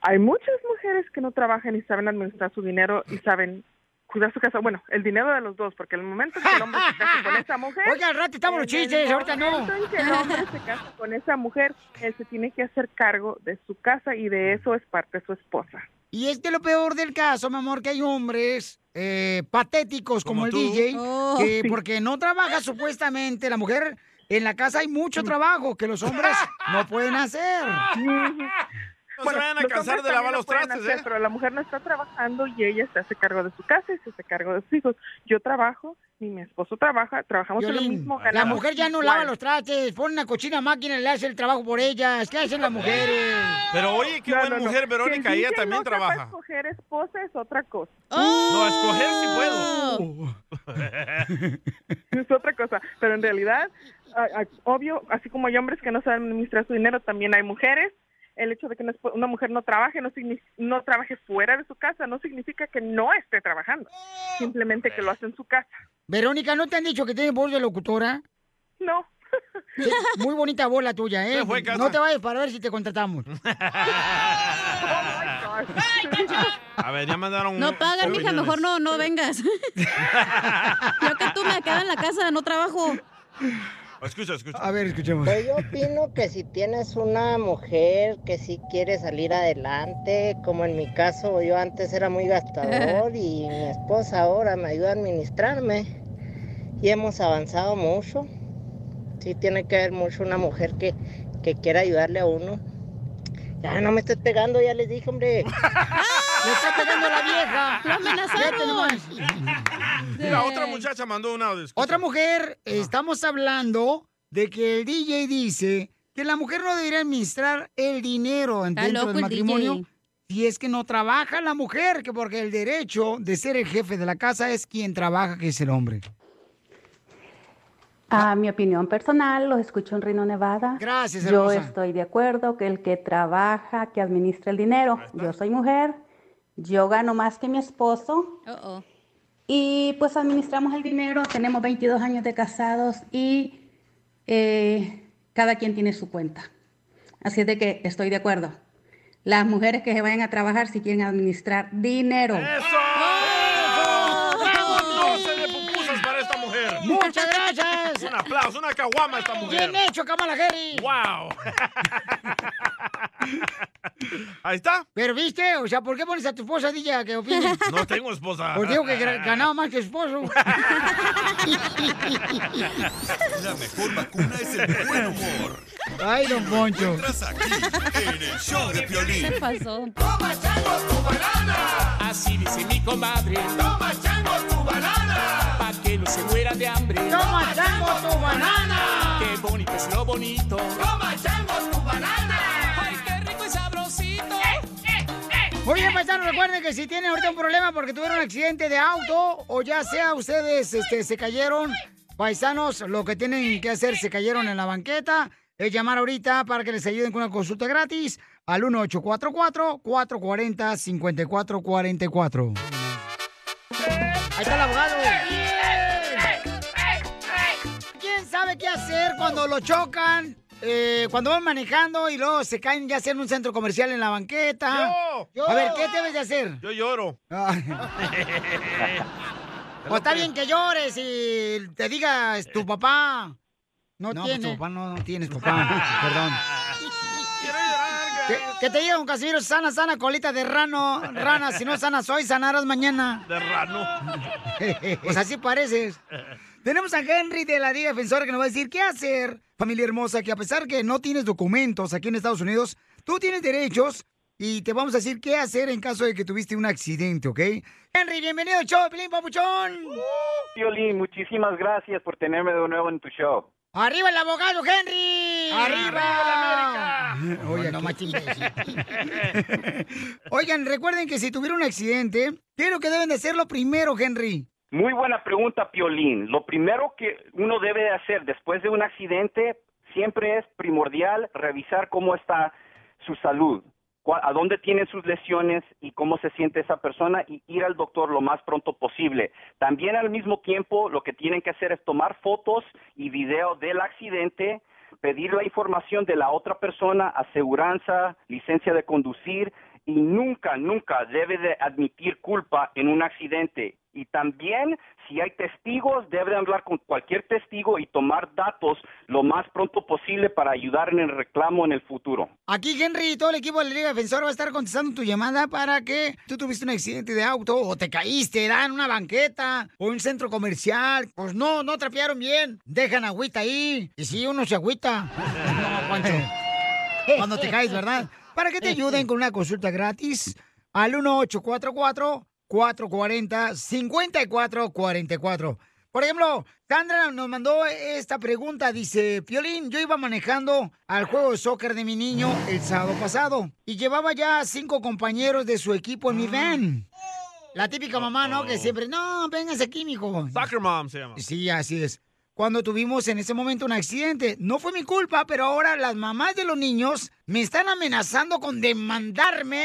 Hay muchas mujeres que no trabajan y saben administrar su dinero y saben cuidar su casa. Bueno, el dinero de los dos, porque el momento en que el hombre se casa con esa mujer... Oiga, al rato estamos los en el chistes, ahorita no. momento en que el hombre se casa con esa mujer, él se tiene que hacer cargo de su casa y de eso es parte de su esposa. Y es que lo peor del caso, mi amor, que hay hombres eh, patéticos como, Como el tú. DJ, Oh. que porque no trabaja supuestamente la mujer, en la casa hay mucho trabajo que los hombres no pueden hacer. No se vayan a cansar de lavar los trastes, hacer, ¿eh? Pero la mujer no está trabajando y ella se hace cargo de su casa y se hace cargo de sus hijos. Yo trabajo y mi esposo trabaja, trabajamos en lo Violín, mismo. la ganamos mujer ya no lava los trastes, pone una cochina máquina y le hace el trabajo por ellas. ¿Qué hacen las mujeres? Pero oye, qué No, buena no, no. mujer, Verónica, Que el ella DJ también no trabaja. escoger esposa es otra cosa. No, escoger sí puedo. es otra cosa. Pero en realidad, a- a- obvio, así como hay hombres que no saben administrar su dinero, también hay mujeres. El hecho de que una mujer no trabaje, no, trabaje fuera de su casa, no significa que no esté trabajando. Simplemente que lo hace en su casa. Verónica, ¿no te han dicho que tienes voz de locutora? No. Sí, muy bonita voz la tuya, ¿eh? Fue. No te vayas para ver si te contratamos. A ver, ya mandaron No pagan, mija, mejor no, no vengas. Yo que tú me quedo en la casa, no trabajo. Escucha, escucha. A ver, escuchemos. Pues yo opino que si tienes una mujer que sí quiere salir adelante, como en mi caso yo antes era muy gastador y mi esposa ahora me ayuda a administrarme y hemos avanzado mucho. Sí tiene que haber mucho una mujer que, que quiera ayudarle a uno. Ya no me estés pegando, ya les dije, hombre. ¡Le está pegando la vieja! ¡Lo amenazaron! Mira, otra muchacha mandó un audio. escucha. Otra mujer, estamos hablando de que el DJ dice que la mujer no debería administrar el dinero Está dentro loco del el matrimonio si es que no trabaja la mujer, que porque el derecho de ser el jefe de la casa es quien trabaja, que es el hombre. A mi opinión personal, los escucho en Reno, Nevada. Gracias, Yo hermosa. estoy de acuerdo que el que trabaja, que administra el dinero. Yo soy mujer, yo gano más que mi esposo. Uh-oh. Y pues administramos el dinero, tenemos 22 años de casados y eh, cada quien tiene su cuenta. Así es de que estoy de acuerdo. Las mujeres que se vayan a trabajar si quieren administrar dinero. ¡No se de pupusas para esta mujer! ¡Muchas gracias! Un aplauso, una caguama esta mujer. Bien hecho, Kamala Harris. ¡Wow! Ahí está. Pero viste, o sea, ¿por qué pones a tu esposa, DJ, a que opine? No tengo esposa. Pues digo que ganaba más que su esposo. La mejor vacuna es el buen humor. Ay, don Poncho. Entras aquí, en el show de Piolín. pasó? Así dice mi comadre. Toma chango tu banana. No se muera de hambre. Toma chango tu banana. Qué bonito es lo bonito. Toma chango tu banana. Ay, qué rico y sabrosito. Muy bien, paisanos, recuerden que si tienen ahorita un problema porque tuvieron un accidente de auto o ya sea ustedes este, se cayeron, paisanos, lo que tienen que hacer, se cayeron en la banqueta, es llamar ahorita para que les ayuden con una consulta gratis al 1844-440-5444. Ahí está el abogado. Cuando lo chocan? Eh, cuando van manejando y luego se caen ya sea en un centro comercial en la banqueta. Yo. A ver, ¿qué debes de hacer? Yo lloro. Pues está bien que llores y te digas tu papá. No, No, pues, tiene. tu papá no, no tienes papá. Perdón. Que, que te diga un Casimiro, sana, sana, colita de rano, rana, si no sana soy, sanarás mañana. De rano. Pues así pareces. Tenemos a Henry de la Liga Defensora que nos va a decir qué hacer, familia hermosa, que a pesar que no tienes documentos aquí en Estados Unidos, tú tienes derechos y te vamos a decir qué hacer en caso de que tuviste un accidente, ¿ok? Henry, bienvenido al show, Pelín Papuchón. Piolín, muchísimas gracias por tenerme de nuevo en tu show. ¡Arriba el abogado, Henry! ¡Arriba la América! Oye, no más Oigan, recuerden que si tuvieron un accidente, ¿qué es lo que deben de hacer lo primero, Henry? Muy buena pregunta, Piolín. Lo primero que uno debe de hacer después de un accidente siempre es primordial revisar cómo está su salud, a dónde tienen sus lesiones y cómo se siente esa persona y ir al doctor lo más pronto posible. También al mismo tiempo lo que tienen que hacer es tomar fotos y video del accidente, pedir la información de la otra persona, aseguranza, licencia de conducir y nunca, nunca debe de admitir culpa en un accidente. Y también, si hay testigos, debe de hablar con cualquier testigo y tomar datos lo más pronto posible para ayudar en el reclamo en el futuro. Aquí Henry y todo el equipo de la Liga Defensora va a estar contestando tu llamada para que tú tuviste un accidente de auto o te caíste ¿verdad? en una banqueta o en un centro comercial. Pues no, no trapearon bien. Dejan agüita ahí. Y si uno se agüita. No, Pancho. Cuando te caes, ¿verdad? Para que te ayuden con una consulta gratis al 1844-440-5444. Por ejemplo, Sandra nos mandó esta pregunta. Dice, Piolín, yo iba manejando al juego de soccer de mi niño el sábado pasado y llevaba ya cinco compañeros de su equipo en mi van. La típica mamá, ¿no? Que siempre, no, véngase aquí, mijo. Soccer mom se llama. Sí, así es. Cuando tuvimos en ese momento un accidente. No fue mi culpa, pero ahora las mamás de los niños me están amenazando con demandarme.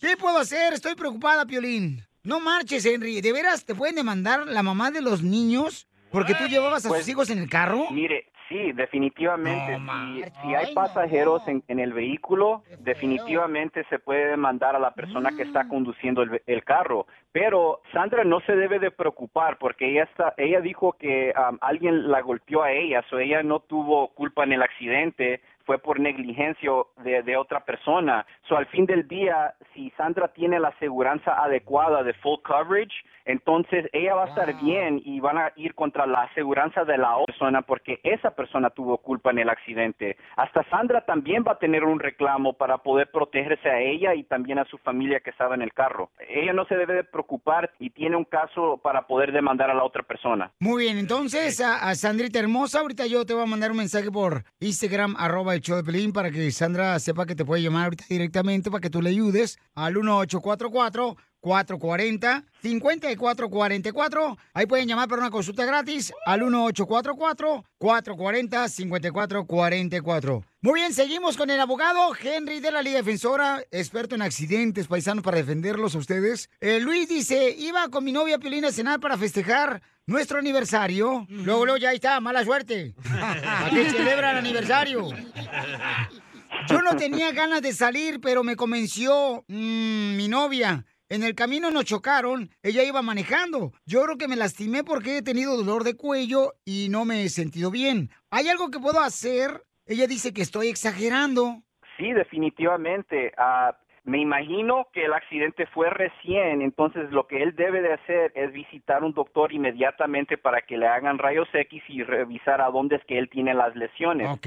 ¿Qué puedo hacer? Estoy preocupada, Piolín. No marches, Henry. ¿De veras te pueden demandar la mamá de los niños porque tú llevabas a Pues, sus hijos en el carro? Mire, sí, definitivamente. si, si hay pasajeros en, en el vehículo, definitivamente se puede demandar a la persona que está conduciendo el, ve- el carro. Pero Sandra no se debe de preocupar porque ella está, ella dijo que um, alguien la golpeó a ella, o ella no tuvo culpa en el accidente. Fue por negligencia de, de otra persona. So, al fin del día, si Sandra tiene la aseguranza adecuada de full coverage, entonces ella va a estar bien y van a ir contra la aseguranza de la otra persona porque esa persona tuvo culpa en el accidente. Hasta Sandra también va a tener un reclamo para poder protegerse a ella y también a su familia que estaba en el carro. Ella no se debe de preocupar y tiene un caso para poder demandar a la otra persona. Muy bien, entonces a, a Sandrita hermosa, ahorita yo te voy a mandar un mensaje por Instagram, arroba el show de Pelín, para que Sandra sepa que te puede llamar ahorita directamente para que tú le ayudes al 1844 440-5444. Ahí pueden llamar para una consulta gratis al 1844-440-5444. Muy bien, seguimos con el abogado Henry de la Liga Defensora, experto en accidentes paisanos para defenderlos a ustedes. Eh, Luis dice, iba con mi novia Piolina a cenar para festejar nuestro aniversario. Luego, luego ya ahí está, mala suerte. ¿A qué celebra el aniversario? Yo no tenía ganas de salir, pero me convenció mm, mi novia. En el camino nos chocaron, ella iba manejando. Yo creo que me lastimé porque he tenido dolor de cuello y no me he sentido bien. ¿Hay algo que puedo hacer? Ella dice que estoy exagerando. Sí, definitivamente. Ah, me imagino que el accidente fue recién, entonces lo que él debe de hacer es visitar un doctor inmediatamente para que le hagan rayos X y revisar a dónde es que él tiene las lesiones. Ok.